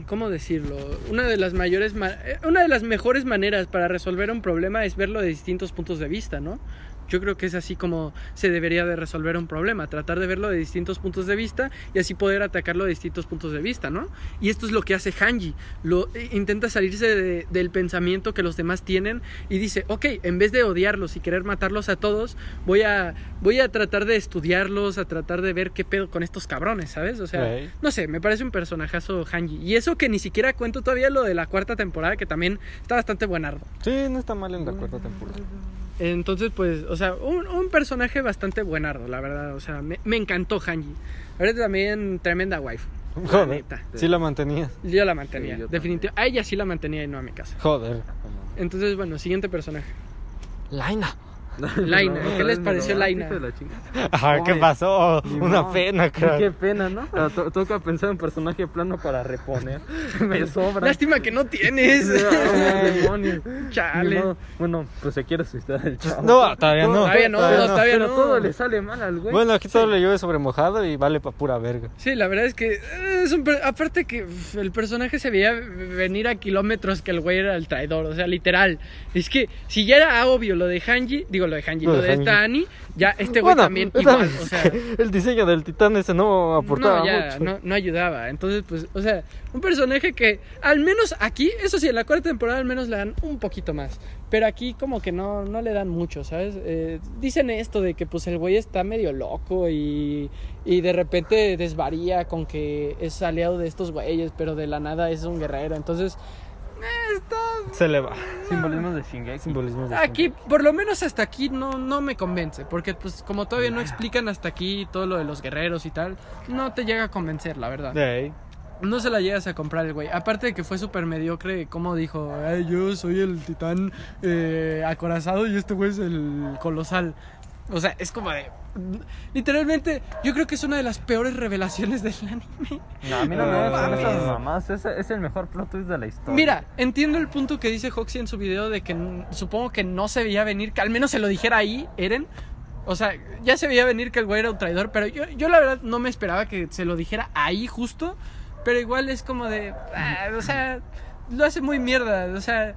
¿Cómo decirlo? Una de las mayores, ma- eh, una de las mejores maneras para resolver un problema es verlo de distintos puntos de vista, ¿no? Yo creo que es así como se debería de resolver un problema, tratar de verlo de distintos puntos de vista y así poder atacarlo de distintos puntos de vista, ¿no? Y esto es lo que hace Hanji, lo eh, intenta salirse de- del pensamiento que los demás tienen y dice, ok, en vez de odiarlos y querer matarlos a todos, voy a, voy a tratar de estudiarlos, a tratar de ver qué pedo con estos cabrones, ¿sabes? O sea, no sé, me parece un personajazo Hanji. Y eso que ni siquiera cuento todavía lo de la cuarta temporada, que también está bastante buenardo. Sí, no está mal en la cuarta temporada. Entonces, pues, o sea, un, un personaje bastante buenardo, la verdad. O sea, me, me encantó Hanji. Ahorita también tremenda wife. La Joder. neta. Sí la mantenías. Yo la mantenía, Sí, yo definitivamente. A ella sí la mantenía y no a mi casa. Joder. Entonces, bueno, siguiente personaje. Laina. Laina, ¿qué les pareció Laina? Ajá, ¿qué pasó? Ni Una modo. pena, Qué crack. pena, ¿no? Pero to- toca pensar en personaje plano para reponer. Me sobra. Lástima que no tienes. Demonios. Chale. Bueno, pues se quiere suicidar el chavo. No, todavía no. Todavía no, todavía Pero no. todo le sale mal al güey. Bueno, aquí todo le llueve sobre mojado y vale pa' pura verga. Sí, la verdad es que eh, es un aparte que el personaje se veía venir a kilómetros que el güey era el traidor, o sea, literal. Es que si ya era obvio lo de Hanji, digo, digo, lo de Hanji, Lo lo de Hanji. esta Annie, ya este güey Bueno, también igual, o sea... el diseño del titán ese no aportaba no, ya, mucho. no, no ayudaba. Entonces, pues, o sea, un personaje que al menos aquí, eso sí, en la cuarta temporada al menos le dan un poquito más. Pero aquí como que no, no le dan mucho, ¿sabes? Eh, dicen esto de que pues el güey está medio loco y, y de repente desvaría con que es aliado de estos güeyes, pero de la nada es un guerrero. Entonces, está... Se le va. Simbolismos de Shingeki. Simbolismo de Aquí, por lo menos hasta aquí, no, no me convence. Porque, pues, como todavía no explican hasta aquí todo lo de los guerreros y tal, no te llega a convencer, la verdad. Ey. No se la llegas a comprar el güey. Aparte de que fue súper mediocre, como dijo, "Ay, yo soy el titán eh, acorazado y este güey es el colosal. O sea, es como de... Literalmente, yo creo que es una de las peores revelaciones del anime. No, a mí no me No gustan mames. esas mamás. Es, es el mejor plot twist de la historia. Mira, entiendo el punto que dice Hoxie en su video de que supongo que no se veía venir, que al menos se lo dijera ahí, Eren. O sea, ya se veía venir que el güey era un traidor, pero yo, yo la verdad no me esperaba que se lo dijera ahí justo. Pero igual es como de. ah, o sea, lo hace muy mierda. O sea,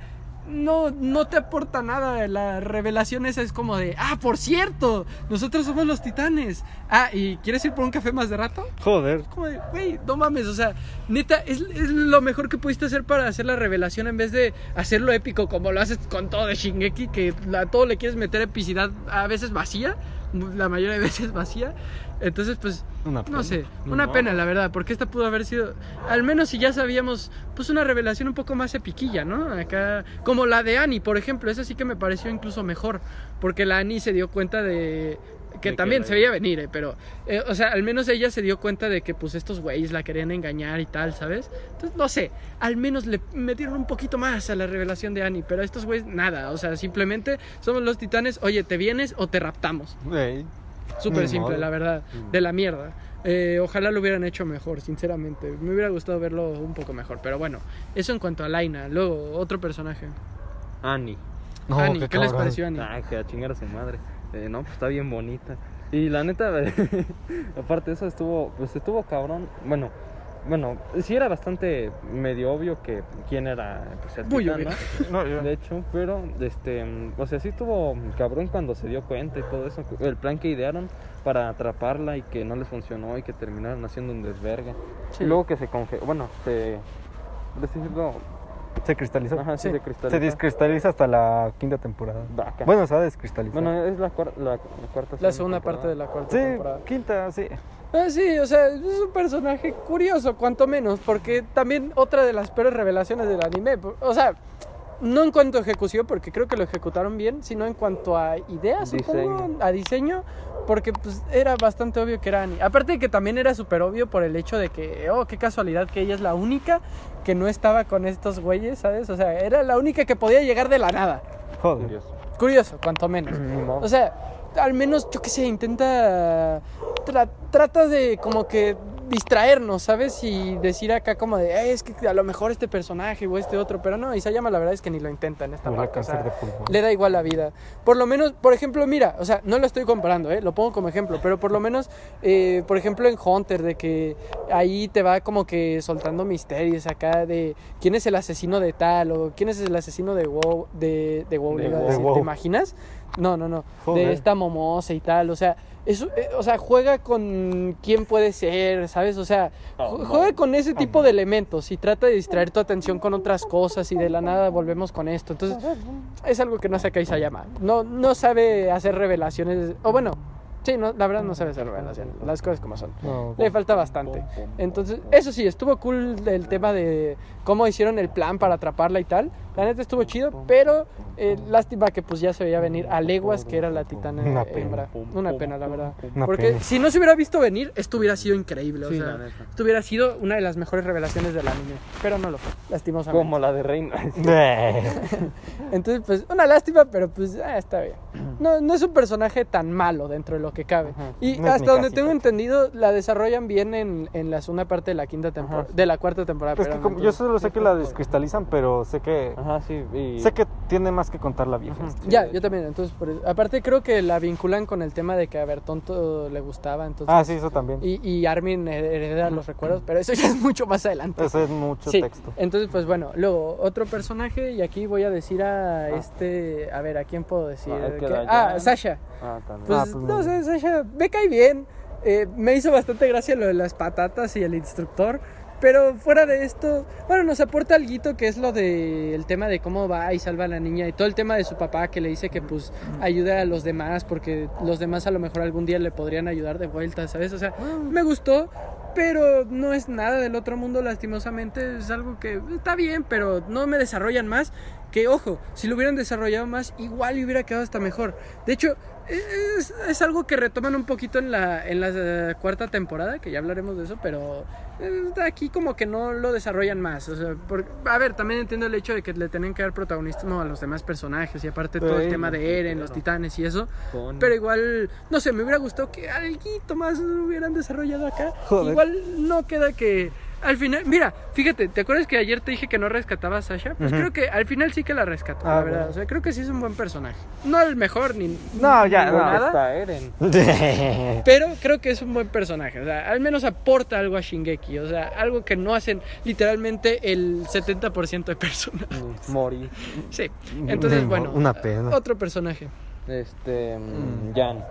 no, no te aporta nada. La revelación esa es como de. Ah, por cierto, nosotros somos los titanes. Ah, ¿y quieres ir por un café más de rato? Joder. como de, güey, no mames, o sea, neta, es, es lo mejor que pudiste hacer para hacer la revelación en vez de hacerlo épico como lo haces con todo de Shingeki, que a todo le quieres meter epicidad a veces vacía, la mayoría de veces vacía. Entonces, pues, Una pena. no sé, una pena, la verdad, porque esta pudo haber sido, al menos si ya sabíamos, pues una revelación un poco más epiquilla, ¿no? Acá, como la de Annie, por ejemplo, esa sí que me pareció incluso mejor, porque la Annie se dio cuenta de que también se veía venir, eh, pero, eh, o sea, al menos ella se dio cuenta de que, pues, estos güeyes la querían engañar y tal, ¿sabes? Entonces, no sé, al menos le metieron un poquito más a la revelación de Annie, pero a estos güeyes nada, o sea, simplemente somos los titanes, oye, ¿te vienes o te raptamos? Súper simple, modo. la verdad. De la mierda. Eh, ojalá lo hubieran hecho mejor, sinceramente. Me hubiera gustado verlo un poco mejor. Pero bueno, eso en cuanto a Laina. Luego, otro personaje. Annie. No, Annie, ¿qué, les cabrón. pareció Annie? Ah, que a chingar a su madre. Eh, no, pues está bien bonita. Y la neta, aparte de eso estuvo, pues estuvo cabrón. Bueno, bueno, sí era bastante medio obvio que quién era pues, el Muy titán, obvio. ¿no? No, yo- De hecho, pero, este, o sea, sí estuvo cabrón cuando se dio cuenta y todo eso. El plan que idearon para atraparla y que no les funcionó y que terminaron haciendo un desvergue. Sí. Y luego que se congeló, bueno, se... decirlo, Se cristalizó. Ajá, sí, Sí. se cristalizó. Se descristaliza hasta la quinta temporada. Vaca. Bueno, se va a descristalizar. Bueno, es la, cuar- la, la cuarta La segunda parte de la cuarta sí, temporada. quinta, sí. Ah, sí, o sea, es un personaje curioso, cuanto menos, porque también otra de las peores revelaciones del anime. O sea, no en cuanto a ejecución, porque creo que lo ejecutaron bien, sino en cuanto a ideas, supongo, Diseño. a diseño, porque pues era bastante obvio que era Annie. Aparte de que también era súper obvio por el hecho de que, oh, qué casualidad que ella es la única que no estaba con estos güeyes, ¿sabes? O sea, era la única que podía llegar de la nada. Joder. Curioso. Cuanto menos. O sea, al menos, yo qué sé, intenta. tra- trata de como que distraernos, ¿sabes? Y decir acá como de, "Ay, es que a lo mejor este personaje o este otro, pero no, Isayama la verdad es que ni lo intenta en esta Huele a parte. o sea, cáncer de pulmón. le da igual la vida. Por lo menos, por ejemplo, mira, o sea, no lo estoy comparando, ¿eh? lo pongo como ejemplo, pero por lo menos, eh, por ejemplo, en Hunter, de que ahí te va como que soltando misterios acá de quién es el asesino de tal o quién es el asesino de WoW, de, de WoW, De De WoW. ¿te imaginas? No, no, no, Joder. de esta momosa y tal, o sea, eso, eh, o sea, juega con quién puede ser, ¿sabes? O sea, ju- juega con ese tipo de elementos y trata de distraer tu atención con otras cosas y de la nada volvemos con esto. Entonces, es algo que no saca Isayama. No, no sabe hacer revelaciones, o bueno, sí, no, la verdad no sabe hacer revelaciones, las cosas como son. No, Le falta bastante. Entonces, eso sí, estuvo cool el tema de cómo hicieron el plan para atraparla y tal. La neta estuvo chido, pero eh, lástima que pues ya se veía venir a leguas que era la titana Una pena. hembra. Una pena, la verdad. Una Porque pena. si no se hubiera visto venir, esto hubiera sido increíble. O Sí, sea, la esto hubiera sido una de las mejores revelaciones del anime. Pero no lo fue, lastimosamente. Como la de Reina. Eh, Entonces, pues, una lástima, pero pues, ah, está bien. No, no es un personaje tan malo dentro de lo que cabe. Ajá. Y No hasta donde tengo entendido, la desarrollan bien en, en la segunda parte de la quinta temporada, de la cuarta temporada. que como- yo solo sé que la descristalizan, pero sé que Ajá. Ajá, sí. Y... Sé que tiene más que contar la vieja. Este. Ya, yo también. Entonces, por eso- aparte creo que la vinculan con el tema de que a Bertonto le gustaba. Entonces, Ah, sí, eso también. y, y Armin hereda los recuerdos, pero eso ya es mucho más adelante. Eso es mucho Sí, texto. entonces pues bueno, luego otro personaje y aquí voy a decir a este, a ver, ¿a quién puedo decir? Ah, Ah. Sasha. Ah, también. Pues, Ah, pues, no muy sé, Sasha, me cae bien. Eh, me hizo bastante gracia lo de las patatas y el instructor. Pero fuera de esto, bueno, nos aporta algo que es lo del el tema de cómo va y salva a la niña y todo el tema de su papá que le dice que pues ayuda a los demás porque los demás a lo mejor algún día le podrían ayudar de vuelta, ¿sabes? O sea, me gustó, pero no es nada del otro mundo lastimosamente, es algo que está bien, pero no me desarrollan más. Que ojo, si lo hubieran desarrollado más, igual hubiera quedado hasta mejor. De hecho, es, es algo que retoman un poquito en la, en la eh, cuarta temporada, que ya hablaremos de eso, pero eh, aquí como que no lo desarrollan más. O sea, a ver, también entiendo el hecho de que le tienen que dar protagonismo a los demás personajes y aparte todo el tema de Eren, los titanes y eso. Pero igual, no sé, me hubiera gustado que algo más hubieran desarrollado acá. Igual no queda que al final, mira, fíjate, ¿te acuerdas que ayer te dije que no rescataba a Sasha? Pues creo que al final sí que la rescato, Ah, la verdad. bueno. O sea, creo que sí es un buen personaje. No el mejor ni No, ya, ni no. nada, está Eren. pero creo que es un buen personaje. O sea, al menos aporta algo a Shingeki. O sea, algo que no hacen literalmente el 70% de personas. Morí. Sí. Entonces, Ni bueno. una pena. Otro personaje. Este. Mm. mm, Jan.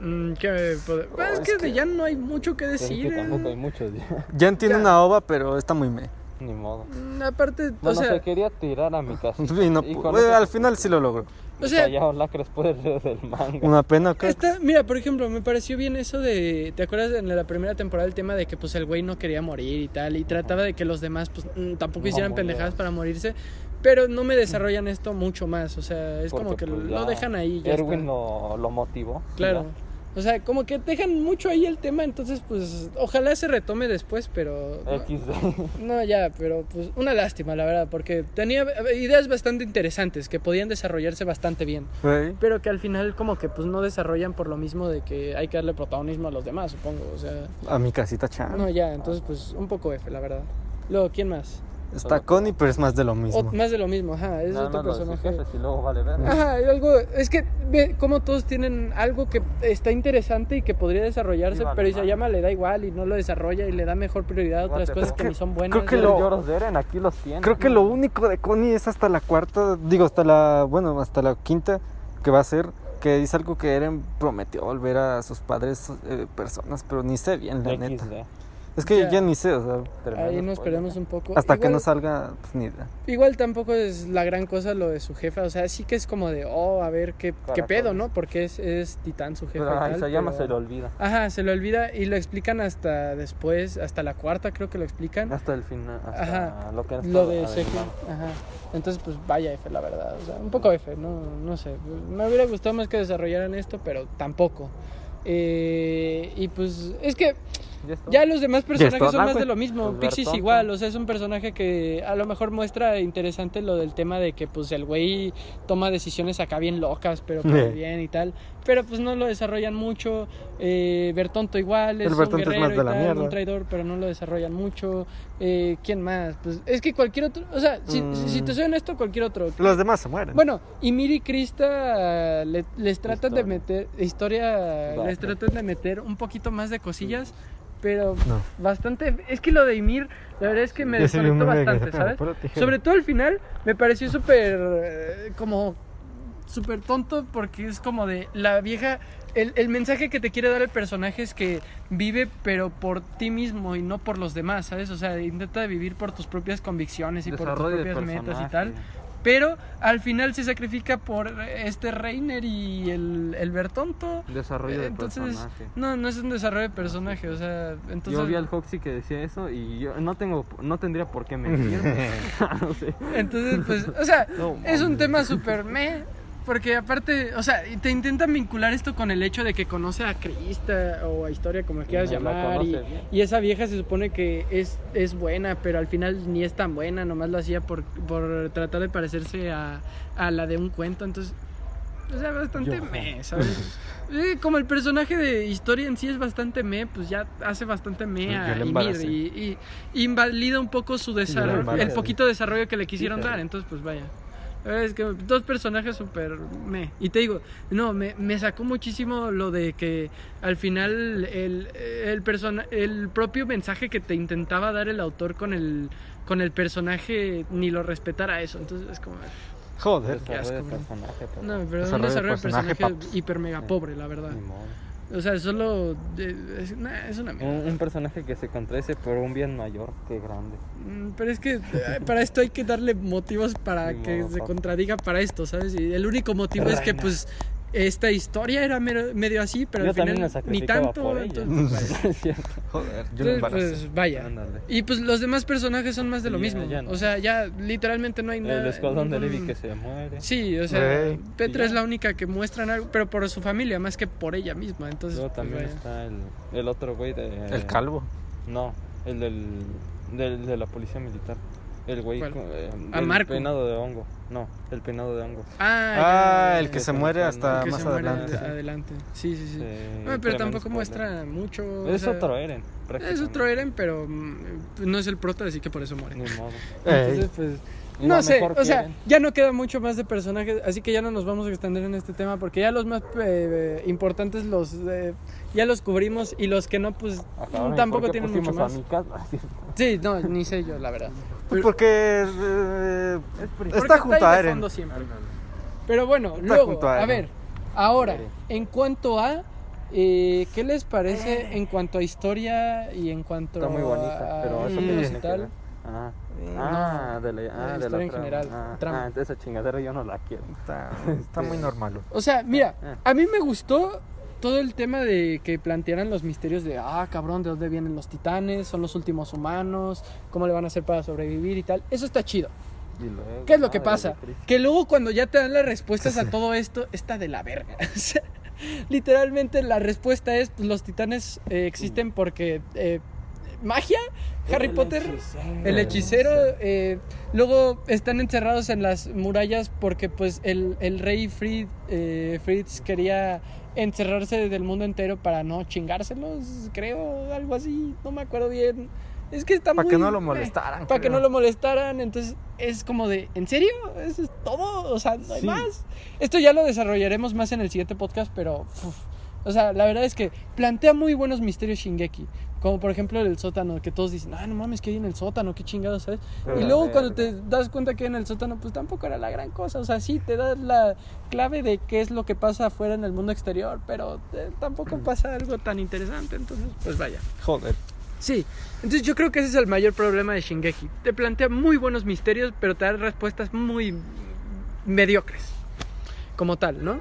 Mm, ¿qué me pod- Bueno, es es que que- de ya no hay mucho que Es decir. que eh. tampoco hay muchos ya. Jan tiene Ya. una ova, pero está muy me. Ni modo. Mm, Aparte, o Bueno, sea, se quería tirar a mi casa. Y no Y pu- con bueno, eso- al final sí lo logró. O sea- del manga. Una pena que Está, mira, por ejemplo, me pareció bien eso de, ¿te acuerdas en la primera temporada el tema de que pues el güey no quería morir y tal y trataba de que los demás pues mm, tampoco No hicieran pendejadas para morirse, pero no me desarrollan esto mucho más, o sea, es como que pues, lo ya dejan ahí, ya Erwin está. lo, lo motivó. Claro. Ya. O sea, como que dejan mucho ahí el tema, entonces pues ojalá se retome después, pero no ya, pero pues una lástima la verdad, porque tenía ideas bastante interesantes que podían desarrollarse bastante bien. Sí. pero que al final como que pues no desarrollan por lo mismo de que hay que darle protagonismo a los demás, supongo, o sea, A mi casita chan. no ya, entonces pues un poco F, la verdad. Luego, ¿quién más? Está Connie, pero es más de lo O- mismo. más de lo mismo, ajá, es Nada otro más personaje. jefes y luego vale ver. Ajá, algo, es que ve cómo todos tienen algo que está interesante y que podría desarrollarse, Sí, vale, pero vale. Isayama le da igual y no lo desarrolla y le da mejor prioridad a otras cosas fuck. que ni son buenas. Creo que Los lo- lloros de Eren aquí los tiene. Creo que lo único de Connie es hasta la cuarta, digo, hasta la, bueno, hasta la quinta que va a ser, que dice algo que Eren prometió volver a sus padres eh, personas, pero ni sé bien, la neta. Es que Ya. ya, ni sé, o sea, Ahí nos perdemos un poco. hasta que no salga, pues ni idea. Igual tampoco es la gran cosa lo de su jefa, o sea, sí que es como de, oh, a ver qué, qué pedo, ¿no? Porque es, es titán su jefa. Pero y tal, Isayama pero- se le olvida. Ajá, se lo olvida y lo explican hasta después, hasta la cuarta creo que lo explican. Hasta el final. Hasta Ajá, lo que Lo de adelantando. Ajá. Entonces, pues vaya F, la verdad. O sea, un poco F, no, no sé. Me hubiera gustado más que desarrollaran esto, pero tampoco. Eh, y pues, es que Ya los demás personajes son más de lo mismo. pues, Pixis igual, o sea, es un personaje que a lo mejor muestra interesante lo del tema de que pues el güey toma decisiones acá bien locas, pero bien y tal. Pero pues no lo desarrollan mucho. Eh, Bertonto igual, es El un Bertonto es guerrero más y de la tal, mierda. un traidor, pero no lo desarrollan mucho. Eh, ¿Quién más? Pues es que cualquier otro, o sea, si, Mm. si te soy honesto, cualquier otro. Los demás se mueren. Bueno, y Miri y Krista le- les tratan de meter, historia, Va. les tratan de meter un poquito más de cosillas, pero No. bastante, es que lo de Ymir, la verdad es que me desconectó bastante, ¿sabes? Sobre todo al final, me pareció súper, eh, como, súper tonto, porque es como de, la vieja, el, el mensaje que te quiere dar el personaje es que vive, pero por ti mismo y no por los demás, ¿sabes? O sea, intenta vivir por tus propias convicciones y por tus propias metas y tal. Pero al final se sacrifica por este Reiner y el, el Bertonto. Desarrollo de Entonces, personaje. no, no es un desarrollo de personaje, o sea, entonces... Yo vi al Hoxie que decía eso y yo no tengo, no tendría por qué mentir. no sé. Entonces, pues, o sea, No, es un tema súper me, porque aparte, o sea, te intentan vincular esto con el hecho de que conoce a Krista o a Historia, como quieras No llamar, y, esa vieja se supone que es, es buena, pero al final ni es tan buena, nomás lo hacía por, por tratar de parecerse a, a la de un cuento, entonces... o sea, bastante Yo. me, ¿sabes? Eh, como el personaje de historia en sí es bastante me, pues ya hace bastante me Yo a Ymir y, y invalida un poco su desarrollo, el poquito desarrollo que le quisieron dar, entonces pues vaya. Es que dos personajes súper me. Y te digo, no, me, me sacó muchísimo lo de que al final el, el, persona, el propio mensaje que te intentaba dar el autor con el, con el personaje ni lo respetara eso. Entonces es como... Joder. Qué asco, personaje, No, pero Desarrollo un de desarrollo de personaje, hiper mega pobre, la verdad. ni modo. O sea, solo... es, nah, es una mierda. Un, un personaje que se contradice por un bien mayor, qué grande. Mm, Pero es que eh, para esto hay que darle motivos para que se contradiga para esto, ¿sabes? Y el único motivo es que pues esta historia era mero- medio así, pero Yo al también final ni tanto. por entonces, vaya. es cierto. Joder, yo me Entonces, pues vaya. Ándale. Y pues los demás personajes son más de lo Sí, mismo. ya- ya no. O sea, ya literalmente no hay nada. El escuadrón de Levi ningún- que se muere. Sí, o sea, Ey. Petra es ya. la única que muestran algo, pero por su familia más que por ella misma. Entonces, Luego pues, también vaya. está el, el otro güey de... El calvo. No, el del, del- de la policía militar. El güey eh, Ah, el Marco. peinado de hongo. No, el peinado de hongo. Ah, Ah, ya, el que se muere hasta que más se muere adelante. adelante. Sí, sí, sí. Sí, Ah, pero tampoco spoiler. muestra mucho. o Es sea, otro Eren. Es otro Eren, pero mm, no es el prota, así que por eso muere. Ni modo. Entonces, pues. No sé, mejor o sea, ya no queda mucho más de personajes, así que ya no nos vamos a extender en este tema porque ya los más eh, importantes los eh, ya los cubrimos y los que no, pues Ah, cabrón, ¿y tampoco tienen mucho más. Sí, no, ni sé yo, la verdad. Pues porque eh, Porque está junto a Eren. Pero bueno, Está luego, junto a a, ver, ahora, en cuanto a eh, ¿qué les parece en cuanto a historia y en cuanto Está muy bonita, a pero eso Ah, no, ah, de la, ah, la de historia en trama. general, Ah, ah, entonces esa chingadera yo no la quiero. Está, está muy normal. O sea, mira, Ah. a mí me gustó todo el tema de que plantearan los misterios de, ah, cabrón, ¿de dónde vienen los titanes? ¿Son los últimos humanos? ¿Cómo le van a hacer para sobrevivir y tal? Eso está chido. Y luego, ¿Qué es lo ah, que pasa? Que luego cuando ya te dan las respuestas a todo esto, está de la verga. O sea, literalmente la respuesta es, pues, los titanes eh, existen porque... eh, ¿Magia? Harry El Potter, hechicero. el hechicero, eh, luego están encerrados en las murallas porque pues el, el rey Fritz, eh, Fritz quería encerrarse del mundo entero para no chingárselos, creo, algo así, no me acuerdo bien. Es que está Para muy... que no lo eh, molestaran. para que no lo molestaran, entonces es como de, ¿en serio? ¿Eso es todo? O sea, no hay Sí. más. Esto ya lo desarrollaremos más en el siguiente podcast, pero... uf, o sea, la verdad es que plantea muy buenos misterios Shingeki. Como por ejemplo el sótano, que todos dicen, ah, no mames, que hay en el sótano, qué chingados, ¿sabes? Pero y luego cuando te das cuenta que hay en el sótano, pues tampoco era la gran cosa. O sea, sí te da la clave de qué es lo que pasa afuera en el mundo exterior, pero eh, tampoco pasa algo tan interesante. Entonces, pues vaya. Joder. Sí, entonces yo creo que ese es el mayor problema de Shingeki. Te plantea muy buenos misterios, pero te da respuestas muy mediocres, como tal, ¿no?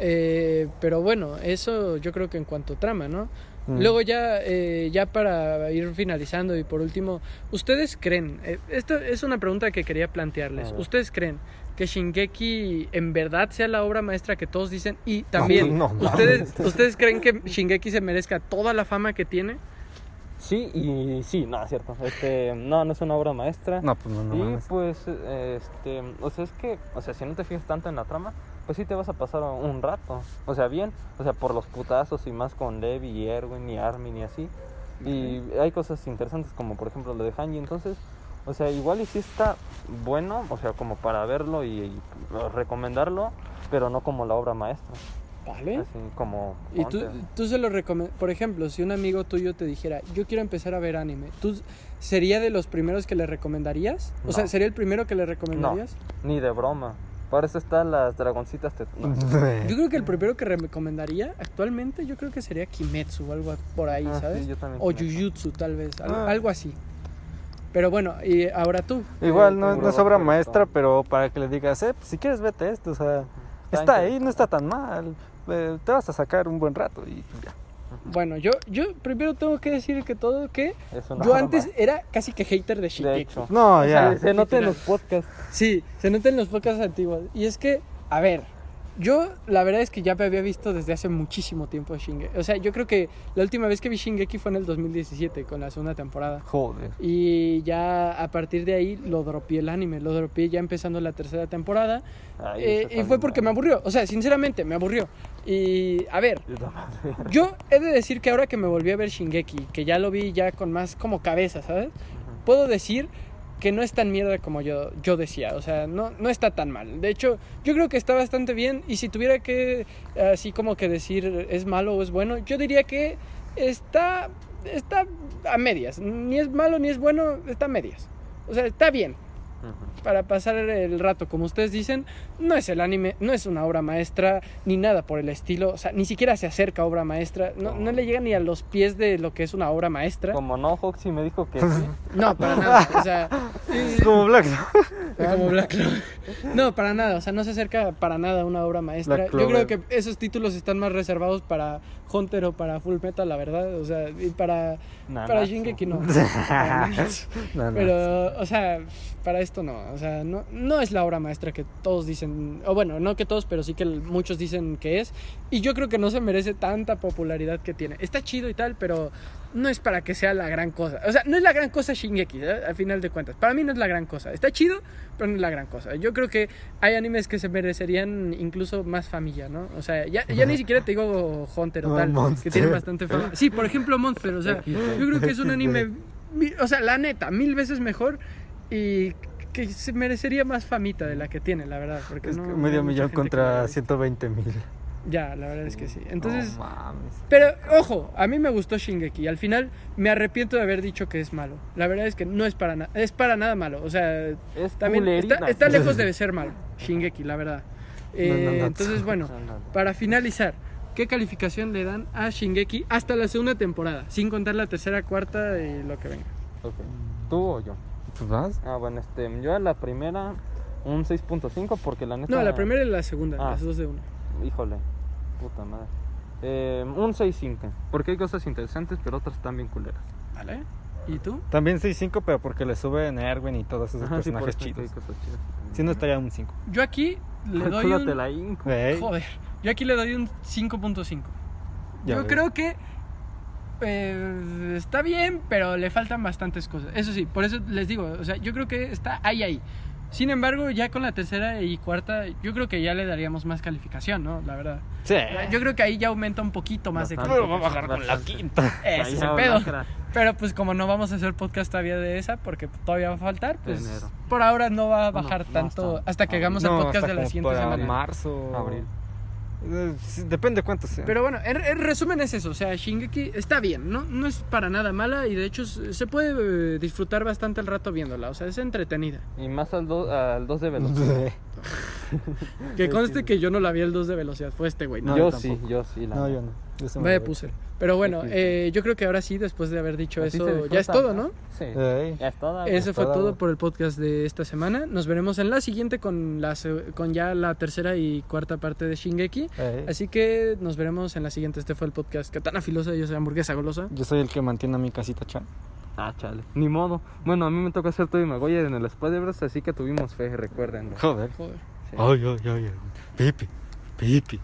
Eh, pero bueno, eso yo creo que en cuanto a trama, ¿no? Mm. Luego ya, eh, ya para ir finalizando y por último, ¿ustedes creen? eh, esta es una pregunta que quería plantearles. A ver. ¿Ustedes creen que Shingeki en verdad sea la obra maestra que todos dicen? Y también, no. ¿ustedes, ¿ustedes creen que Shingeki se merezca toda la fama que tiene? Sí, y sí, no, es cierto. Este, no, no es una obra maestra. No, pues no, no y mames. pues, este, o sea, es que, o sea, si no te fijas tanto en la trama, pues sí te vas a pasar un rato. O sea, bien, o sea, por los putazos y más con Levi y Erwin y Armin y así. Y hay cosas interesantes como por ejemplo lo de Hanji, entonces, o sea, igual y sí está bueno, o sea, como para verlo y, y recomendarlo, pero no como la obra maestra. ¿Vale? Así como... Y tú, tú se lo recomiendas, por ejemplo, si un amigo tuyo te dijera, yo quiero empezar a ver anime, ¿tú sería de los primeros que le recomendarías? O No. sea, ¿sería el primero que le recomendarías? Ni de broma. Para eso están las dragoncitas. no. Yo creo que el primero que recomendaría actualmente, yo creo que sería Kimetsu o algo por ahí, Ah, ¿sabes? sí, yo también o Kimetsu. Jujutsu tal vez, algo, Ah. algo así. Pero bueno, y ahora tú. Igual Eh, no, no es obra maestra, pero para que le digas, eh, pues, si quieres vete esto, o sea, Está está ahí, no está tan mal, eh, te vas a sacar un buen rato y ya. Bueno, yo, yo primero tengo que decir que todo que yo antes era casi que hater de Shingeki. De hecho. No, ya. Se, se nota en los podcasts. Sí, se nota en los podcasts antiguos. Y es que, a ver, Yo, la verdad es que ya me había visto desde hace muchísimo tiempo Shingeki. O sea, yo creo que la última vez que vi Shingeki fue en el 2017, con la segunda temporada. Joder. Y ya a partir de ahí lo dropié el anime, lo dropié ya empezando la tercera temporada. Ay, eh, y fue porque me bueno. aburrió, o sea, sinceramente me aburrió. Y a ver, yo he de decir que ahora que me volví a ver Shingeki, que ya lo vi ya con más como cabeza, ¿sabes? Puedo decir que no es tan mierda como yo, yo decía, o sea, no, no está tan mal. De hecho, yo creo que está bastante bien y si tuviera que así como que decir es malo o es bueno, yo diría que está, está a medias. Ni es malo ni es bueno, está a medias. O sea, está bien Para pasar el rato, como ustedes dicen, no es el anime, no es una obra maestra, ni nada por el estilo, o sea, ni siquiera se acerca a obra maestra, no, no le llega ni a los pies de lo que es una obra maestra. Como no, Foxy me dijo que sí. No, para nada, o sea, Es como Black. como Black. No, para nada, o sea, no se acerca para nada a una obra maestra. Yo creo que esos títulos están más reservados para Hunter o para Full Metal, la verdad, o sea, y para, para Nanatsu. Shingeki no. No, no. Pero, o sea, para esto no. O sea, no, no es la obra maestra que todos dicen. O bueno, no que todos, pero sí que muchos dicen que es. Y yo creo que no se merece tanta popularidad que tiene. Está chido y tal, pero no es para que sea la gran cosa. O sea, no es la gran cosa Shingeki, ¿eh? al final de cuentas. Para mí no es la gran cosa. Está chido, pero no es la gran cosa. Yo creo que hay animes que se merecerían incluso más familia, ¿no? O sea, ya, ya ni siquiera te digo Hunter o No, tal, que Monster. tienen bastante fama. Sí, por ejemplo, Monster. O sea, yo creo que es un anime, o sea, la neta, mil veces mejor y que se merecería más famita de la que tiene, la verdad. Porque Es no- que no medio millón que contra ve. 120 mil. Ya, la verdad es que sí. Entonces, No mames. pero ojo, a mí me gustó Shingeki. Al final me arrepiento de haber dicho que es malo. La verdad es que no es para nada, es para nada malo. O sea, Es también está, está lejos de ser malo. Shingeki, la verdad. Eh, No, no, no. entonces, bueno, No, no. para finalizar, ¿qué calificación le dan a Shingeki hasta la segunda temporada? Sin contar la tercera, cuarta y lo que venga. Ok. ¿Tú o yo? Pues vas. Ah, bueno, este, yo a la primera un 6.5 porque la neta... No, la primera y la segunda, Ah. las dos de una. Híjole, puta madre. Eh, un 6.5 porque hay cosas interesantes pero otras están bien culeras. ¿Vale? ¿Y tú? También 6-5, pero porque le suben Erwin y todos esos Ajá, personajes chidos. Si no estaría un 5. Yo aquí le doy un... la inco. Güey, Joder, yo aquí le doy un 5.5. ya Yo ves. creo que eh, está bien, pero le faltan bastantes cosas. Eso sí, por eso les digo, o sea, yo creo que está ahí, ahí. Sin embargo, ya con la tercera y cuarta, yo creo que ya le daríamos más calificación, ¿no? La verdad. Sí. Yo creo que ahí ya aumenta un poquito más de Bastante. Pero va a bajar con la quinta. Ese es el pedo. Pero pues como no vamos a hacer podcast todavía de esa, porque todavía va a faltar, pues Enero. por ahora no va a bajar no tanto hasta hasta que hagamos el podcast de la siguiente semana. marzo. Abril. Depende cuánto sea. Pero bueno, en, en resumen es eso, o sea, Shingeki está bien, ¿no? No es para nada mala y de hecho se puede eh, disfrutar bastante el rato viéndola, o sea, es entretenida. Y más al 2 al dos de velocidad. Que conste que yo no la vi el 2 de velocidad, fue este güey, ¿no? Yo yo sí, yo sí. La no, yo no. Me Vaya puse. Pero bueno, eh, yo creo que ahora sí, después de haber dicho Así eso, ya es todo, ¿no? Sí. Ya es todo. Eso fue todo. todo por el podcast de esta semana. Nos veremos en la siguiente con, la, con ya la tercera y cuarta parte de Shingeki. Ey. Así que nos veremos en la siguiente. Este fue el podcast Katana Filosa. Yo soy Hamburguesa Golosa. Yo soy el que mantiene a mi casita chan. Ah, chale. Ni modo. Bueno, a mí me toca hacer todo y Maguire en el Spider-Verse, así que tuvimos fe, recuerden. Joder. Joder. Sí. Ay, ay, ay, ay. Pipi. Pipi.